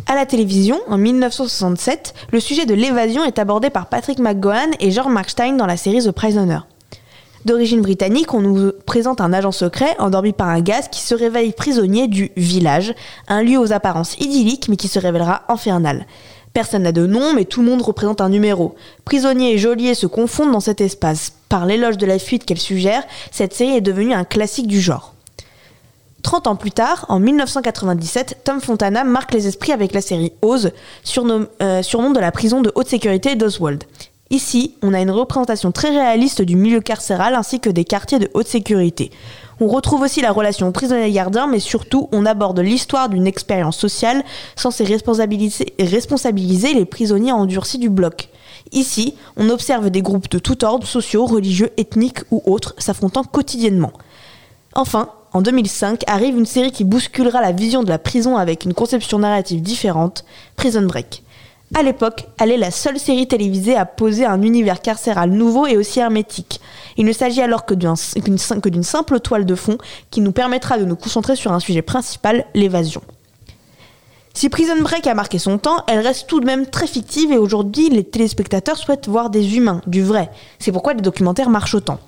Speaker 1: À la télévision, en 1967, le sujet de l'évasion est abordé par Patrick McGowan et George Markstein dans la série The Prisoner. D'origine britannique, on nous présente un agent secret endormi par un gaz qui se réveille prisonnier du village, un lieu aux apparences idylliques mais qui se révélera infernal. Personne n'a de nom, mais tout le monde représente un numéro. Prisonnier et geôlier se confondent dans cet espace. Par l'éloge de la fuite qu'elle suggère, cette série est devenue un classique du genre. 30 ans plus tard, en 1997, Tom Fontana marque les esprits avec la série Oz, surnom, euh, surnom de la prison de haute sécurité d'Oswald. Ici, on a une représentation très réaliste du milieu carcéral ainsi que des quartiers de haute sécurité. On retrouve aussi la relation prisonnier-gardien, mais surtout, on aborde l'histoire d'une expérience sociale censée responsabiliser, responsabiliser les prisonniers endurcis du bloc. Ici, on observe des groupes de tout ordre, sociaux, religieux, ethniques ou autres, s'affrontant quotidiennement. Enfin, en 2005, arrive une série qui bousculera la vision de la prison avec une conception narrative différente, Prison Break. À l'époque, elle est la seule série télévisée à poser un univers carcéral nouveau et aussi hermétique. Il ne s'agit alors que d'une simple toile de fond qui nous permettra de nous concentrer sur un sujet principal, l'évasion. Si Prison Break a marqué son temps, elle reste tout de même très fictive et aujourd'hui les téléspectateurs souhaitent voir des humains, du vrai. C'est pourquoi les documentaires marchent autant.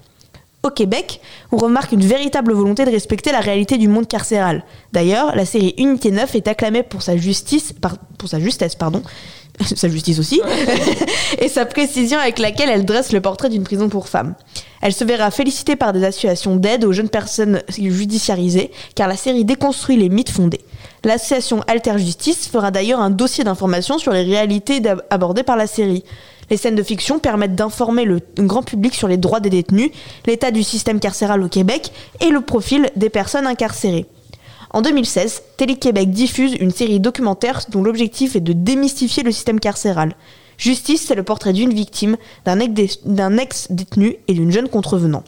Speaker 1: Au Québec, on remarque une véritable volonté de respecter la réalité du monde carcéral. D'ailleurs, la série Unité 9 est acclamée pour sa justice, par- pour sa justesse, pardon, sa justice aussi, et sa précision avec laquelle elle dresse le portrait d'une prison pour femmes. Elle se verra félicitée par des associations d'aide aux jeunes personnes judiciarisées, car la série déconstruit les mythes fondés. L'association Alter Justice fera d'ailleurs un dossier d'information sur les réalités abordées par la série. Les scènes de fiction permettent d'informer le grand public sur les droits des détenus, l'état du système carcéral au Québec et le profil des personnes incarcérées. En 2016, Télé-Québec diffuse une série documentaire dont l'objectif est de démystifier le système carcéral. Justice, c'est le portrait d'une victime, d'un ex- d'un ex-détenu et d'une jeune contrevenant.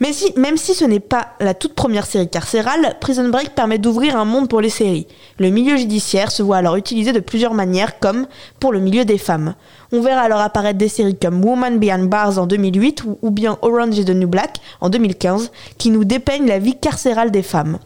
Speaker 1: Mais si, même si ce n'est pas la toute première série carcérale, Prison Break permet d'ouvrir un monde pour les séries. Le milieu judiciaire se voit alors utilisé de plusieurs manières, comme pour le milieu des femmes. On verra alors apparaître des séries comme Woman Behind Bars en 2008 ou, bien Orange is the New Black en 2015, qui nous dépeignent la vie carcérale des femmes.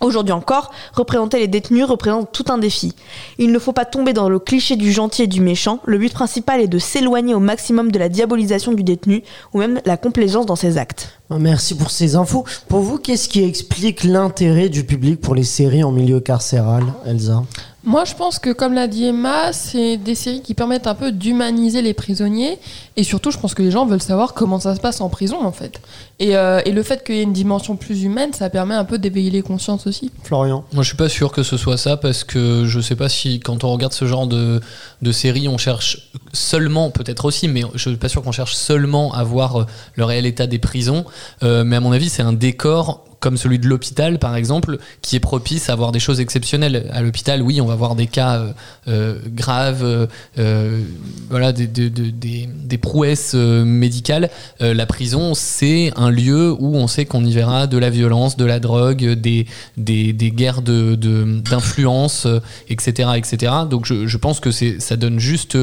Speaker 1: Aujourd'hui encore, représenter les détenus représente tout un défi. Il ne faut pas tomber dans le cliché du gentil et du méchant. Le but principal est de s'éloigner au maximum de la diabolisation du détenu ou même la complaisance dans ses actes.
Speaker 2: Merci pour ces infos. Pour vous, qu'est-ce qui explique l'intérêt du public pour les séries en milieu carcéral, Elsa?
Speaker 3: Moi, je pense que, comme l'a dit Emma, c'est des séries qui permettent un peu d'humaniser les prisonniers. Et surtout, je pense que les gens veulent savoir comment ça se passe en prison, en fait. Et, euh, et le fait qu'il y ait une dimension plus humaine, ça permet un peu d'éveiller les consciences aussi.
Speaker 2: Florian
Speaker 4: Moi, je suis pas sûr que ce soit ça parce que je sais pas si quand on regarde ce genre de, de série, on cherche seulement, peut-être aussi, mais je suis pas sûr qu'on cherche seulement à voir euh, le réel état des prisons. Euh, mais à mon avis, c'est un décor comme celui de l'hôpital, par exemple, qui est propice à voir des choses exceptionnelles. À l'hôpital, oui, on va voir des cas euh, euh, graves, euh, voilà, des, prouesses médicales. La prison, c'est un lieu où on sait qu'on y verra de la violence, de la drogue, des, guerres d'influence, etc., etc. Donc je, pense que ça donne juste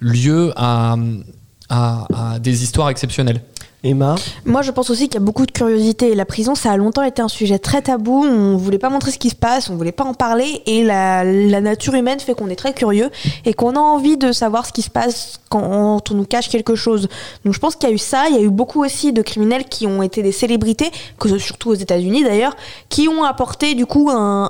Speaker 4: lieu à des histoires exceptionnelles.
Speaker 2: Emma
Speaker 1: Moi, je pense aussi qu'il y a beaucoup de curiosité. La prison, ça a longtemps été un sujet très tabou. On voulait pas montrer ce qui se passe, on voulait pas en parler. Et la, la nature humaine fait qu'on est très curieux et qu'on a envie de savoir ce qui se passe quand on nous cache quelque chose. Donc, je pense qu'il y a eu ça. Il y a eu beaucoup aussi de criminels qui ont été des célébrités, que, surtout aux États-Unis d'ailleurs, qui ont apporté du coup un,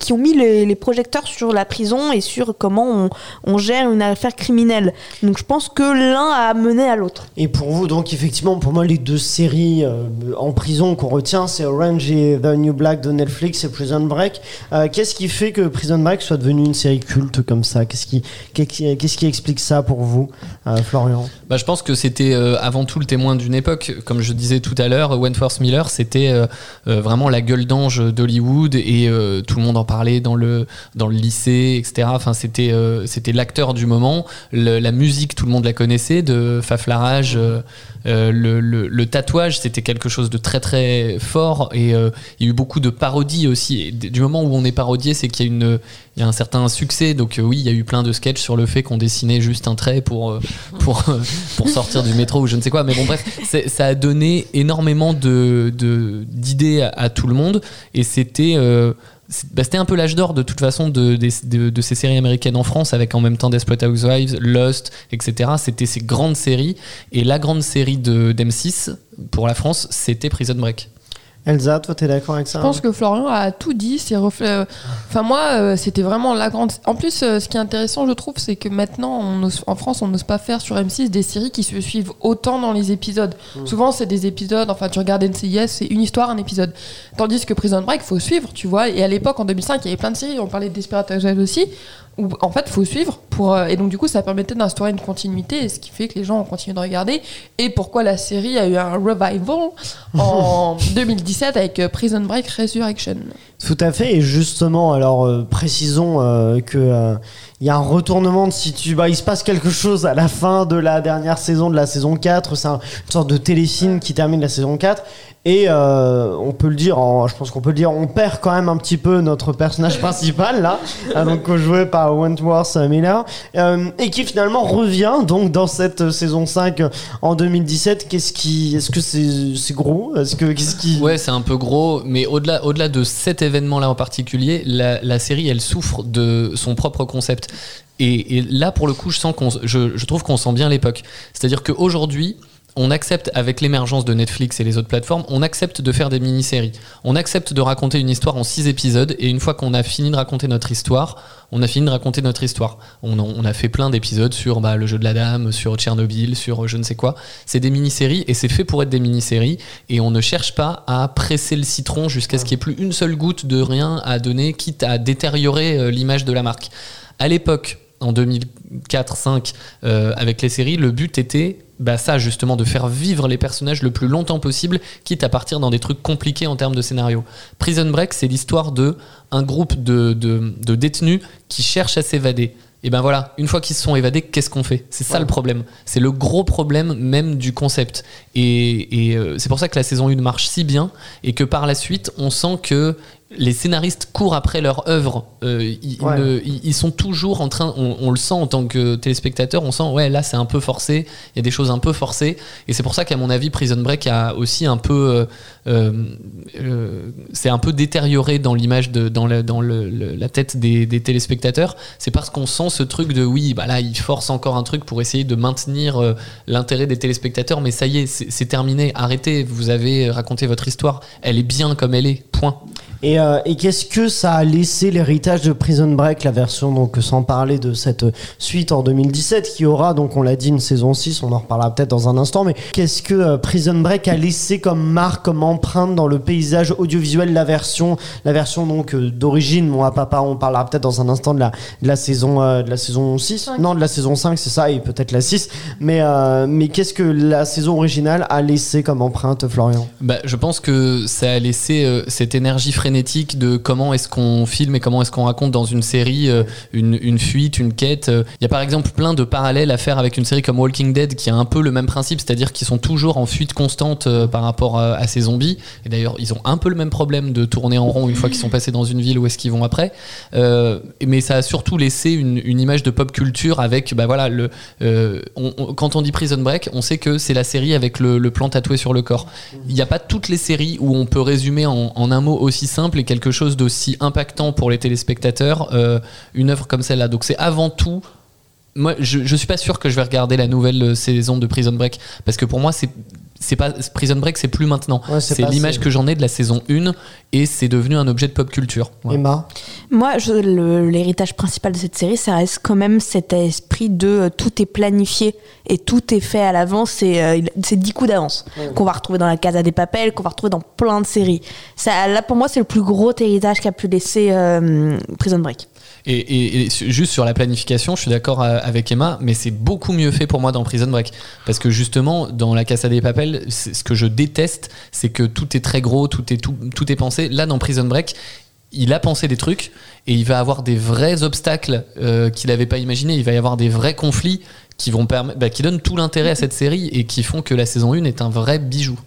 Speaker 1: qui ont mis les, projecteurs sur la prison et sur comment on, gère une affaire criminelle. Donc, je pense que l'un a mené à l'autre.
Speaker 2: Et pour vous, donc effectivement, pour moi, les deux séries euh, en prison qu'on retient, c'est Orange et The New Black de Netflix et Prison Break. Euh, qu'est-ce qui fait que Prison Break soit devenu une série culte comme ça? Qu'est-ce qui, qu'est-ce qui explique ça pour vous, euh, Florian
Speaker 4: Bah, je pense que c'était euh, avant tout le témoin d'une époque. Comme je disais tout à l'heure, Wentworth Miller, c'était euh, vraiment la gueule d'ange d'Hollywood et tout le monde en parlait dans le, dans le lycée, etc. Enfin, c'était l'acteur du moment. La musique, tout le monde la connaissait, de Faflarage. Euh, le, le- le tatouage, c'était quelque chose de très très fort et euh, il y a eu beaucoup de parodies aussi. Et du moment où on est parodié, c'est qu'il y a une il y a un certain succès. Donc euh, oui, il y a eu plein de sketchs sur le fait qu'on dessinait juste un trait pour pour pour sortir du métro ou je ne sais quoi. Mais bon bref, c'est- ça a donné énormément de de- d'idées à, à tout le monde et c'était bah, c'était un peu l'âge d'or de toute façon de, ces séries américaines en France avec en même temps Desperate Housewives, Lost, etc. C'était ces grandes séries et la grande série de d'M6 pour la France, c'était Prison Break.
Speaker 2: Elsa, toi, t'es d'accord avec ça
Speaker 3: Je pense que Florian a tout dit. C'est reflet. euh, Enfin moi, euh, c'était vraiment la grande. En plus, euh, ce qui est intéressant, je trouve, c'est que maintenant, on ose- en France, on n'ose pas faire sur M6 des séries qui se suivent autant dans les épisodes. Souvent, c'est des épisodes. Enfin, tu regardes NCIS, c'est une histoire, un épisode. Tandis que Prison Break, faut suivre, tu vois. Et à l'époque, en 2005, il y avait plein de séries. On parlait de Desperate Housewives aussi. Où, en fait, faut suivre pour euh, et donc du coup, ça permettait d'instaurer une continuité, et ce qui fait que les gens ont continué de regarder. Et pourquoi la série a eu un revival en 2017 avec euh, Prison Break Resurrection?
Speaker 2: Tout à fait. Et justement, alors euh, précisons euh, que euh, y a un retournement de situ. Bah, il se passe quelque chose à la fin de la dernière saison de la saison 4. C'est un- une sorte de téléfilm qui termine la saison 4. Et euh, on peut le dire, je pense qu'on peut le dire, on perd quand même un petit peu notre personnage principal là, hein, donc joué par Wentworth Miller, et qui finalement revient donc dans cette saison 5 euh, en 2017. Qu'est-ce qui, est-ce que c'est c'est gros? Est-ce que qu'est-ce qui
Speaker 4: Ouais, c'est un peu gros, mais au-delà, au-delà de cet événement-là en particulier, la, série, elle souffre de son propre concept. Et, là, pour le coup, je sens je, je trouve qu'on sent bien l'époque. C'est-à-dire qu'aujourd'hui, on accepte, avec l'émergence de Netflix et les autres plateformes, on accepte de faire des mini-séries. On accepte de raconter une histoire en six épisodes, et une fois qu'on a fini de raconter notre histoire, on a fini de raconter notre histoire. On, a fait plein d'épisodes sur bah, le jeu de la dame, sur Tchernobyl, sur je ne sais quoi. C'est des mini-séries, et c'est fait pour être des mini-séries, et on ne cherche pas à presser le citron jusqu'à ce qu'il n'y ait plus une seule goutte de rien à donner, quitte à détériorer euh, l'image de la marque. À l'époque, en 2004-5, avec les séries, le but était bah, ça justement de faire vivre les personnages le plus longtemps possible, quitte à partir dans des trucs compliqués en termes de scénario. Prison Break, c'est l'histoire de un groupe de, de- de détenus qui cherchent à s'évader. Et ben voilà, une fois qu'ils se sont évadés, qu'est-ce qu'on fait? C'est ça le problème. C'est le gros problème même du concept. Et, et, euh, c'est pour ça que la saison 1 marche si bien et que par la suite, on sent que les scénaristes courent après leur œuvre. Euh, ils,
Speaker 2: Ouais.
Speaker 4: ne- ils- ils sont toujours en train, on, on le sent en tant que téléspectateur, on sent, ouais, là c'est un peu forcé, il y a des choses un peu forcées. Et c'est pour ça qu'à mon avis, Prison Break a aussi un peu. euh, euh, c'est un peu détérioré dans l'image, de, dans, la, dans le- le- la tête des, des téléspectateurs. C'est parce qu'on sent ce truc de, oui, bah là, il force encore un truc pour essayer de maintenir l'intérêt des téléspectateurs, mais ça y est, c'est terminé, arrêtez, vous avez raconté votre histoire, elle est bien comme elle est, point.
Speaker 2: Et, euh, et qu'est-ce que ça a laissé l'héritage de Prison Break, la version donc sans parler de cette suite en 2017 qui aura donc on l'a dit une saison 6, on en reparlera peut-être dans un instant mais qu'est-ce que euh, Prison Break a laissé comme marque, comme empreinte dans le paysage audiovisuel la version la version donc euh, d'origine, bon à papa on parlera peut-être dans un instant de la de la saison euh, de la saison 6,
Speaker 3: Cinq.
Speaker 2: non de la saison 5 c'est ça et peut-être la 6 mais euh, mais qu'est-ce que la saison originale a laissé comme empreinte Florian?
Speaker 4: Bah, je pense que ça a laissé euh, cette énergie frénétique de comment est-ce qu'on filme et comment est-ce qu'on raconte dans une série euh, une, fuite, une quête. Euh, Il y a par exemple plein de parallèles à faire avec une série comme Walking Dead qui a un peu le même principe, c'est-à-dire qu'ils sont toujours en fuite constante euh, par rapport à, ces zombies. Et d'ailleurs, ils ont un peu le même problème de tourner en rond une fois qu'ils sont passés dans une ville, où est-ce qu'ils vont après. Mais ça a surtout laissé une, image de pop culture avec, bah voilà, le, quand on dit Prison Break, on sait que c'est la série avec le, plan tatoué sur le corps. Il n'y a pas toutes les séries où on peut résumer en un mot aussi simple et quelque chose d'aussi impactant pour les téléspectateurs euh, une œuvre comme celle-là. Donc c'est avant tout. Moi, je, je suis pas sûr que je vais regarder la nouvelle euh, saison de Prison Break parce que pour moi, c'est c'est pas Prison Break, c'est plus maintenant.
Speaker 2: Ouais, c'est
Speaker 4: l'image que j'en ai de la saison 1 et c'est devenu un objet de pop culture.
Speaker 2: Emma
Speaker 1: Moi, l'héritage principal de cette série, ça reste quand même cet esprit de euh, tout est planifié et tout est fait à l'avance. C'est euh, c'est 10 coups d'avance qu'on va retrouver dans la Casa des Papels, qu'on va retrouver dans plein de séries. Ça, là, pour moi, c'est le plus gros héritage qu'a pu laisser euh, Prison Break.
Speaker 4: Et, juste sur la planification, je suis d'accord euh, avec Emma, mais c'est beaucoup mieux fait pour moi dans Prison Break. Parce que justement, dans La Casa des Papels, ce que je déteste, c'est que tout est très gros, tout est, tout, est pensé. Là, dans Prison Break, il a pensé des trucs et il va avoir des vrais obstacles euh, qu'il n'avait pas imaginés. Il va y avoir des vrais conflits qui, vont bah, qui donnent tout l'intérêt à cette série et qui font que la saison 1 est un vrai bijou.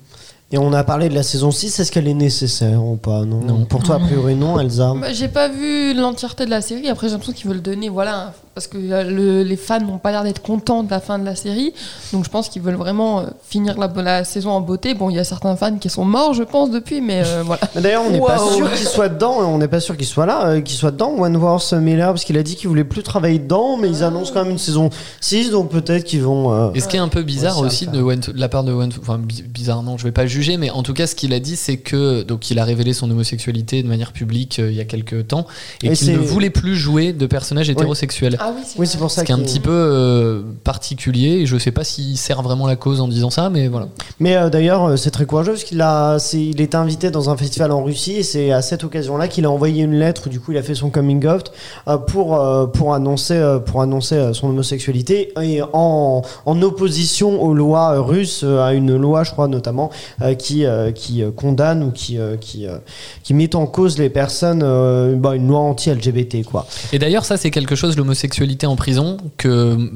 Speaker 2: Et on a parlé de la saison 6, est-ce qu'elle est nécessaire ou pas non,
Speaker 4: Non.
Speaker 2: Pour toi, a priori, non, Elsa
Speaker 3: Bah, j'ai pas vu l'entièreté de la série. Après, j'ai l'impression qu'ils veulent donner, voilà, parce que euh, le- les fans n'ont pas l'air d'être contents de la fin de la série. Donc, je pense qu'ils veulent vraiment euh, finir la, la saison en beauté. Bon, il y a certains fans qui sont morts, je pense, depuis, mais euh, voilà.
Speaker 2: D'ailleurs, on n'est pas sûr qu'il soit dedans, et on n'est pas sûr qu'il soit là, euh, qu'il soit dedans, Wentworth Miller, parce qu'il a dit qu'il voulait plus travailler dedans, mais ils annoncent quand même une saison 6, donc peut-être qu'ils vont. euh,
Speaker 4: Et ce qui est un peu bizarre
Speaker 2: Ouais,
Speaker 4: aussi de, la part de Wentworth, enfin bi- bizarre non, je vais pas le juger, mais en tout cas ce qu'il a dit c'est que donc il a révélé son homosexualité de manière publique euh, il y a quelques temps et,
Speaker 2: Et
Speaker 4: qu'il ne voulait plus jouer de personnages hétérosexuels.
Speaker 3: Ah oui, c'est
Speaker 2: Oui, c'est pour ça
Speaker 4: Ce qui est un petit peu euh, particulier et je sais pas s'il sert vraiment la cause en disant ça, mais voilà.
Speaker 2: Mais euh, d'ailleurs, c'est très courageux parce qu'il a, c'est- il était invité dans un festival en Russie et c'est à cette occasion-là qu'il a envoyé une lettre. Du coup, il a fait son coming out euh, pour euh, pour annoncer euh, pour annoncer euh, son homosexualité et en, en opposition aux lois russes, à une loi, je crois notamment, euh, qui euh, qui euh, condamne ou qui euh, qui euh, qui met en cause les personnes, euh, bah, une loi anti-LGBT quoi.
Speaker 4: Et d'ailleurs, ça, c'est quelque chose, l'homosexualité en prison, que mm,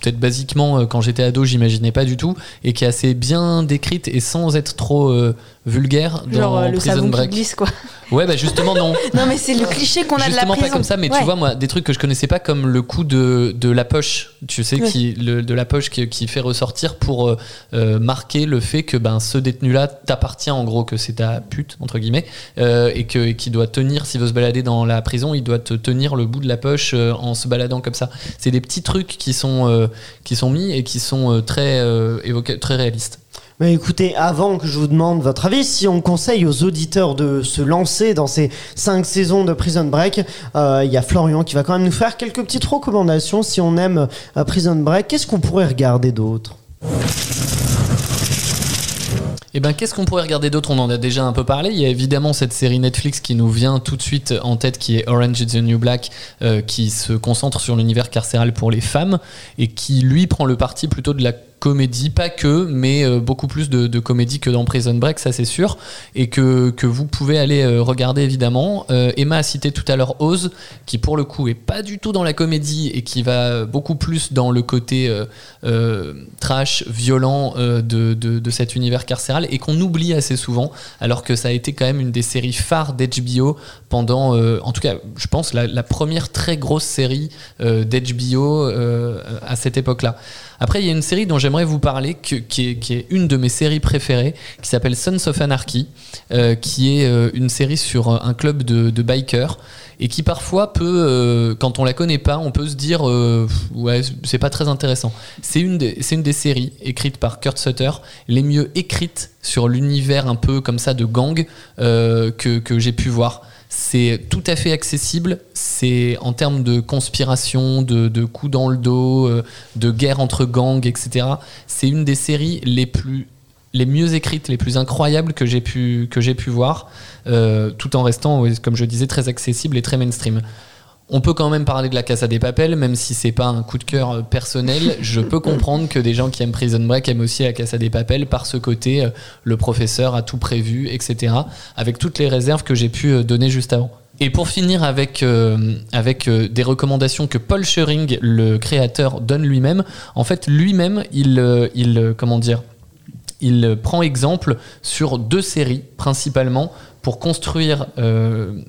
Speaker 4: peut-être basiquement, euh, quand j'étais ado, j'imaginais pas du tout, et qui est assez bien décrite et sans être trop euh, vulgaire dans
Speaker 1: Genre euh, le
Speaker 4: Prison
Speaker 1: savon qui
Speaker 4: Break.
Speaker 1: glisse, quoi.
Speaker 4: Ouais, bah justement, non.
Speaker 1: Non, mais c'est le cliché qu'on a de la
Speaker 4: Justement
Speaker 1: prison.
Speaker 4: pas comme ça, mais
Speaker 1: Ouais.
Speaker 4: tu vois, moi, des trucs que je connaissais pas, comme le coup de, de la poche, tu sais,
Speaker 1: Ouais.
Speaker 4: qui, le, de la poche qui, qui fait ressortir pour euh, euh, marquer le fait que ben, ce détenu-là t'appartient, en gros, que c'est ta pute, entre guillemets, euh, et que- et qu'il doit tenir, s'il veut se balader dans la prison, il doit te tenir le bout de la poche euh, en se baladant comme ça. C'est des petits trucs qui sont, euh, qui sont mis et qui sont euh, très, euh, évoca- très réalistes.
Speaker 2: Écoutez, avant que je vous demande votre avis, si on conseille aux auditeurs de se lancer dans ces cinq saisons de Prison Break, euh, il y a Florian qui va quand même nous faire quelques petites recommandations si on aime euh, Prison Break. Qu'est-ce qu'on pourrait regarder d'autre?
Speaker 4: Eh ben, qu'est-ce qu'on pourrait regarder d'autre? On en a déjà un peu parlé. Il y a évidemment cette série Netflix qui nous vient tout de suite en tête, qui est Orange is the New Black, euh, qui se concentre sur l'univers carcéral pour les femmes et qui lui prend le parti plutôt de la comédie, pas que, mais euh, beaucoup plus de, comédie que dans Prison Break, ça c'est sûr, et que, que vous pouvez aller euh, regarder évidemment. Euh, Emma a cité tout à l'heure Oz, qui pour le coup est pas du tout dans la comédie et qui va beaucoup plus dans le côté trash, violent de, de, cet univers carcéral et qu'on oublie assez souvent, alors que ça a été quand même une des séries phares d'HBO pendant, en tout cas, je pense, la, première très grosse série d'HBO à cette époque-là. Après, il y a une série dont j'aimerais vous parler, qui, est, une de mes séries préférées, qui s'appelle Sons of Anarchy, euh, qui est euh, une série sur euh, un club de, bikers et qui parfois peut, quand on la connaît pas, on peut se dire ouais, c'est pas très intéressant. C'est une, des- une des séries écrites par Kurt Sutter, les mieux écrites sur l'univers un peu comme ça de gang que, que j'ai pu voir. C'est tout à fait accessible. C'est en termes de conspiration, de, coups dans le dos, euh, de guerre entre gangs, etc. C'est une des séries les mieux écrites, les plus incroyables que j'ai pu voir, euh, tout en restant, comme je disais, très accessible et très mainstream. On peut quand même parler de la Casa des Papel, même si c'est pas un coup de cœur euh, personnel. Je peux comprendre que des gens qui aiment Prison Break aiment aussi la Casa des Papel par ce côté, euh, le professeur a tout prévu, etc. Avec toutes les réserves que j'ai pu euh, donner juste avant. Et pour finir avec, euh, avec euh, des recommandations que Paul Schering, le créateur, donne lui-même. En fait, lui-même, il, euh, il, comment dire, il prend exemple sur deux séries principalement pour construire euh,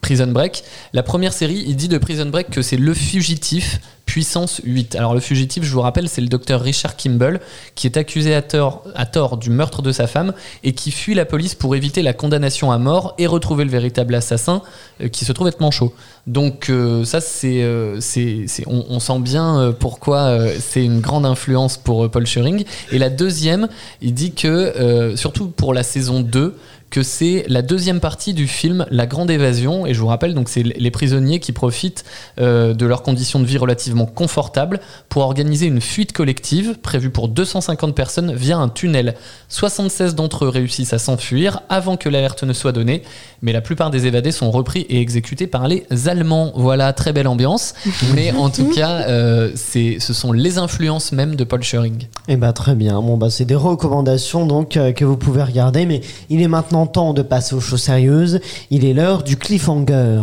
Speaker 4: Prison Break. La première série, il dit de Prison Break que c'est Le Fugitif puissance 8. Alors Le Fugitif, je vous rappelle, c'est le docteur Richard Kimball qui est accusé à tort, du meurtre de sa femme et qui fuit la police pour éviter la condamnation à mort et retrouver le véritable assassin euh, qui se trouve être Manchot. Donc euh, ça, c'est, c'est, on, on sent bien pourquoi c'est une grande influence pour Paul Schering. Et la deuxième, il dit que, surtout pour la saison 2, que c'est la deuxième partie du film La Grande Évasion. Et je vous rappelle, donc c'est les prisonniers qui profitent euh, de leurs conditions de vie relativement confortables pour organiser une fuite collective prévue pour 250 personnes via un tunnel. 76 d'entre eux réussissent à s'enfuir avant que l'alerte ne soit donnée, mais la plupart des évadés sont repris et exécutés par les Allemands. Voilà, très belle ambiance. Mais en tout cas, euh, c'est, ce sont les influences même de Paul Schering.
Speaker 2: Eh bah très bien. Bon bah c'est des recommandations donc euh, que vous pouvez regarder, mais il est maintenant temps de passer aux choses sérieuses. Il est l'heure du cliffhanger.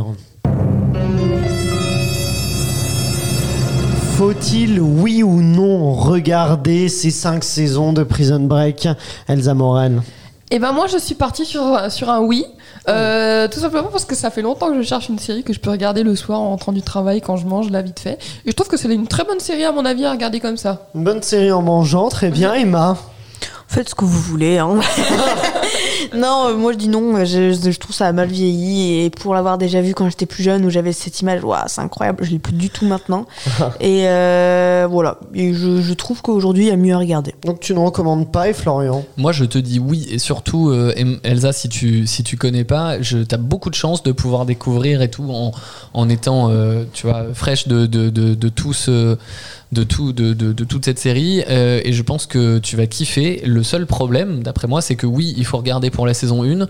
Speaker 2: Faut-il, oui ou non, regarder ces cinq saisons de Prison Break, Elsa Moran
Speaker 3: Et ben moi je suis partie sur, sur un oui. Euh, tout simplement parce que ça fait longtemps que je cherche une série que je peux regarder le soir en rentrant du travail quand je mange là vite fait. Et je trouve que c'est une très bonne série à mon avis à regarder comme ça.
Speaker 2: Une bonne série en mangeant, très bien, Emma.
Speaker 1: Faites ce que vous voulez. hein. non, euh, moi je dis non. Je, je- trouve ça a mal vieilli. Et pour l'avoir déjà vu quand j'étais plus jeune, où j'avais cette image, ouah, c'est incroyable. Je l'ai plus du tout maintenant. et euh, voilà. Et je, je trouve qu'aujourd'hui, il y a mieux à regarder.
Speaker 2: Donc tu ne recommandes pas et Florian?
Speaker 4: Moi, je te dis oui, et surtout, euh, Elsa, si tu, si tu connais pas, je, t'as beaucoup de chance de pouvoir découvrir et tout en, en étant, euh, tu vois, fraîche de, de, de, de tout ce- de, tout, de, de, de toute cette série. euh, et je pense que tu vas kiffer. Le seul problème, d'après moi, c'est que oui, il faut regarder pour la saison 1.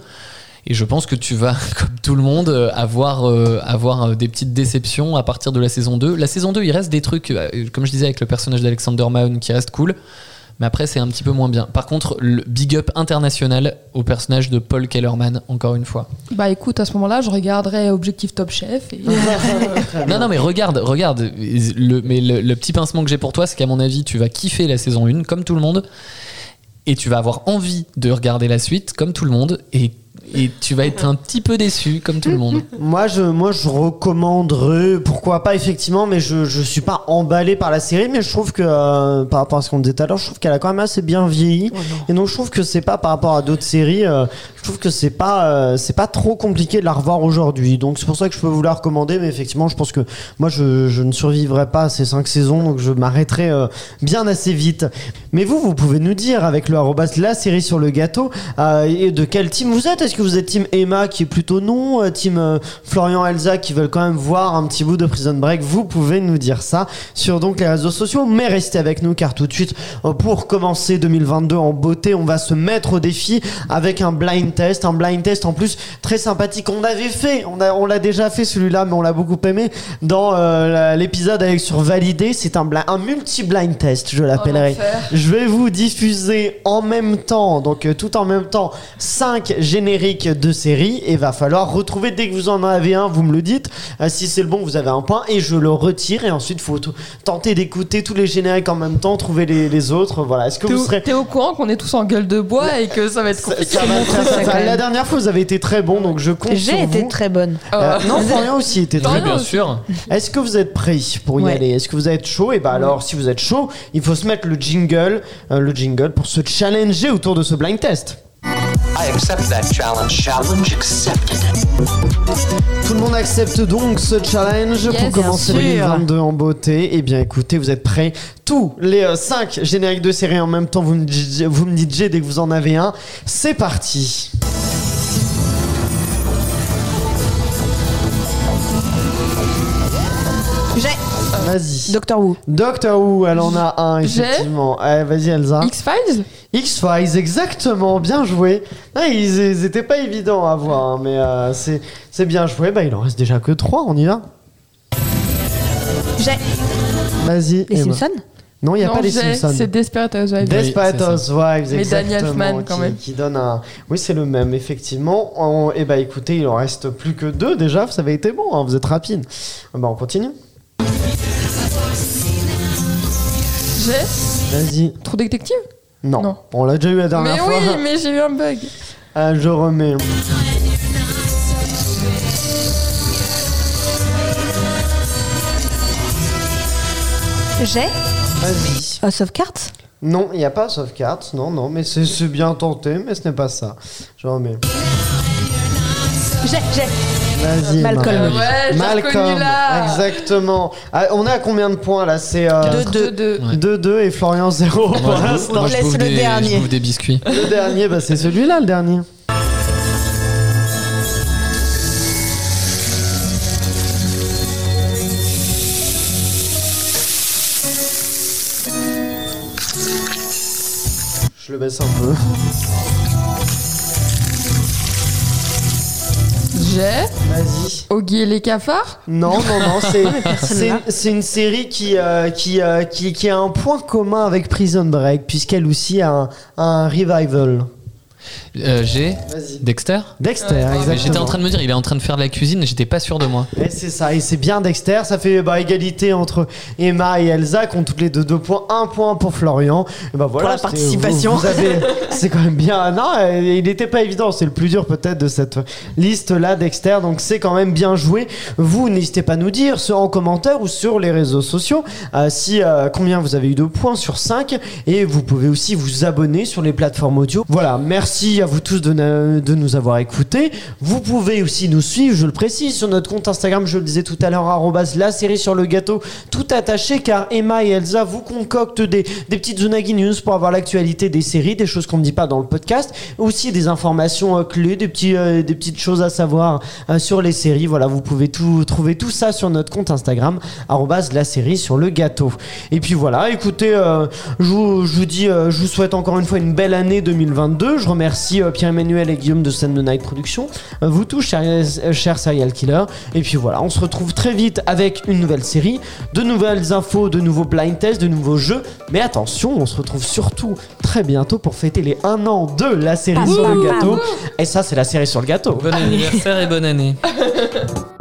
Speaker 4: Et je pense que tu vas, comme tout le monde, euh, avoir, euh, avoir des petites déceptions à partir de la saison 2. La saison 2, il reste des trucs, comme je disais avec le personnage d'Alexander Mahon, qui reste cool. Mais après, c'est un petit peu moins bien. Par contre, le big up international au personnage de Paul Kellerman, encore une fois.
Speaker 3: Bah écoute, à ce moment-là, je regarderai Objectif Top Chef. Et...
Speaker 4: Non, non, mais regarde, regarde. Le, mais le, le petit pincement que j'ai pour toi, c'est qu'à mon avis, tu vas kiffer la saison 1, comme tout le monde. Et tu vas avoir envie de regarder la suite, comme tout le monde. Et, et tu vas être un petit peu déçu, comme tout le monde.
Speaker 2: Moi, je, moi, je recommanderais, pourquoi pas, effectivement, mais je, je suis pas emballé par la série, mais je trouve que, euh, par rapport à ce qu'on disait tout à l'heure, je trouve qu'elle a quand même assez bien vieilli. et donc, je trouve que c'est pas par rapport à d'autres séries, euh, je trouve que c'est pas, euh, c'est pas trop compliqué de la revoir aujourd'hui. Donc, c'est pour ça que je peux vous la recommander, mais effectivement, je pense que moi, je, je ne survivrai pas à ces cinq saisons, donc je m'arrêterai euh, bien assez vite. Mais vous, vous pouvez nous dire avec le arrobas la série sur le gâteau, euh, et de quel team vous êtes? Est-ce que vous êtes team Emma qui est plutôt non, euh, team euh, Florian Elsa qui veulent quand même voir un petit bout de Prison Break, vous pouvez nous dire ça sur donc les réseaux sociaux. Mais restez avec nous car tout de suite, euh, pour commencer 2022 en beauté, on va se mettre au défi avec un blind test, un blind test en plus très sympathique. On avait fait, on a, on l'a déjà fait celui-là, mais on l'a beaucoup aimé dans euh, la- l'épisode avec sur Validé. C'est un, un multi-blind test, je l'appellerai.
Speaker 3: Oh.
Speaker 2: Je vais vous diffuser en même temps, donc euh, tout en même temps, 5 génériques de série et va falloir retrouver dès que vous en avez un, vous me le dites. Euh, si c'est le bon, vous avez un point et je le retire et ensuite faut tenter d'écouter tous les génériques en même temps, trouver les, les autres. Voilà. Est-ce que vous serez
Speaker 3: t'es au courant qu'on est tous en gueule de bois et que ça va être compliqué
Speaker 2: ça ça-
Speaker 1: ça-
Speaker 2: La dernière fois, vous avez été très bon, donc je compte sur
Speaker 1: J'ai été
Speaker 2: vous.
Speaker 1: très bonne.
Speaker 2: Euh,
Speaker 3: Oh.
Speaker 2: non, Florian aussi était très
Speaker 4: bien sûr.
Speaker 2: Est-ce que vous êtes prêts pour y
Speaker 1: Ouais.
Speaker 2: aller? Est-ce que vous êtes chaud? Et bah alors, si vous êtes chaud, il faut se mettre le jingle, euh, le jingle pour se challenger autour de ce blind test.
Speaker 5: I accept that challenge. Challenge accepted.
Speaker 2: Tout le monde accepte donc ce challenge
Speaker 3: Yes,
Speaker 2: pour commencer
Speaker 1: sûr.
Speaker 2: 2022 en beauté. Eh bien, écoutez, vous êtes prêts Tous les 5 génériques de série en même temps, vous me, dites- vous me dites J dès que vous en avez un. C'est parti Vas-y.
Speaker 1: Doctor Who.
Speaker 2: Doctor Who, elle en a un, effectivement. Allez, Vas-y, Elsa.
Speaker 3: X-Files
Speaker 2: X-Files, exactement, bien joué. Ah, ils, ils étaient pas évidents à voir, hein, mais euh, c'est c'est bien joué. Bah, il en reste déjà que 3, on y va
Speaker 1: J'ai
Speaker 2: Vas-y.
Speaker 1: les
Speaker 2: Emma.
Speaker 1: Simpsons.
Speaker 2: Non, il n'y a
Speaker 3: Non,
Speaker 2: pas les
Speaker 3: j'ai-
Speaker 2: Simpsons.
Speaker 3: C'est Desperate Housewives.
Speaker 4: Des-
Speaker 2: Desperate
Speaker 4: c'est ça.
Speaker 2: Housewives,
Speaker 3: Mais Danny
Speaker 2: exactement,
Speaker 3: Elfman, quand
Speaker 2: qui,
Speaker 3: même.
Speaker 2: qui donne un... Oui, c'est le même, effectivement. En- Eh bah écoutez, il en reste plus que deux déjà, ça avait été bon, hein, vous êtes rapide. Bah on continue.
Speaker 3: J'ai
Speaker 2: Vas-y.
Speaker 3: Trou Détective?
Speaker 2: Non,
Speaker 3: Non.
Speaker 2: on l'a déjà eu la
Speaker 3: Mais
Speaker 2: dernière fois.
Speaker 3: oui, mais j'ai eu un bug.
Speaker 2: Ah, je remets.
Speaker 1: J'ai
Speaker 2: Vas-y.
Speaker 1: Of Cards.
Speaker 2: Non, il n'y a pas Soft Cards, non, non, mais c'est c'est bien tenté, mais ce n'est pas ça. Je remets.
Speaker 1: J'ai, j'ai.
Speaker 2: Vas-y. Emma.
Speaker 1: Malcolm.
Speaker 3: Euh, ouais, j'ai
Speaker 2: Malcolm,
Speaker 3: là.
Speaker 2: exactement. Ah, on est à combien de points là? C'est euh,
Speaker 1: Deux, deux.
Speaker 3: deux.
Speaker 4: Ouais.
Speaker 2: 2-2 et Florian 0 pour l'instant.
Speaker 4: je
Speaker 1: Laisse le
Speaker 4: des,
Speaker 1: dernier.
Speaker 4: je bouffe des biscuits.
Speaker 2: Le dernier, bah, c'est celui-là le dernier. Je le baisse un peu. Vas-y.
Speaker 3: Oggy et les cafards.
Speaker 2: Non, non, non, c'est, une série qui, euh, qui, euh, qui, qui a un point commun avec Prison Break, puisqu'elle aussi a un, un revival.
Speaker 4: Euh, J'ai
Speaker 2: Vas-y.
Speaker 4: Dexter
Speaker 2: Dexter, exactement.
Speaker 4: Mais J'étais en train de me dire, il est en train de faire de la cuisine, j'étais pas sûr de moi.
Speaker 2: Et c'est ça, et c'est bien Dexter. Ça fait bah, égalité entre Emma et Elsa, qui ont toutes les deux deux points. Un point pour Florian. Et bah, voilà,
Speaker 1: la
Speaker 2: c'était-
Speaker 1: participation.
Speaker 2: vous- vous avez- c'est quand même bien. Non, euh, il n'était pas évident. C'est le plus dur peut-être de cette liste-là, Dexter. Donc c'est quand même bien joué. Vous, n'hésitez pas à nous dire, soit en commentaire ou sur les réseaux sociaux, euh, si euh, combien vous avez eu de points sur 5. Et vous pouvez aussi vous abonner sur les plateformes audio. Voilà, merci à vous tous de, nous avoir écoutés. Vous pouvez aussi nous suivre, je le précise, sur notre compte Instagram, je le disais tout à l'heure, la série sur le gâteau, tout attaché, car Emma et Elsa vous concoctent des, petites Zunagi News pour avoir l'actualité des séries, des choses qu'on ne dit pas dans le podcast, aussi des informations euh, clés, euh, des petites choses à savoir euh, sur les séries. Voilà, vous pouvez trouver tout ça sur notre compte Instagram, la série sur le gâteau. Et puis voilà, écoutez, je, vous, vous dis, je vous souhaite encore une fois une belle année 2022. Je remercie euh, Pierre-Emmanuel et Guillaume de Scène de Night Production. Euh, vous tous, chers, euh, chers serial killers. Et puis voilà, on se retrouve très vite avec une nouvelle série, de nouvelles infos, de nouveaux blind tests, de nouveaux jeux. Mais attention, on se retrouve surtout très bientôt pour fêter les 1 an de la série sur le gâteau. Et ça, c'est la série sur le gâteau.
Speaker 4: Bon anniversaire et bonne année.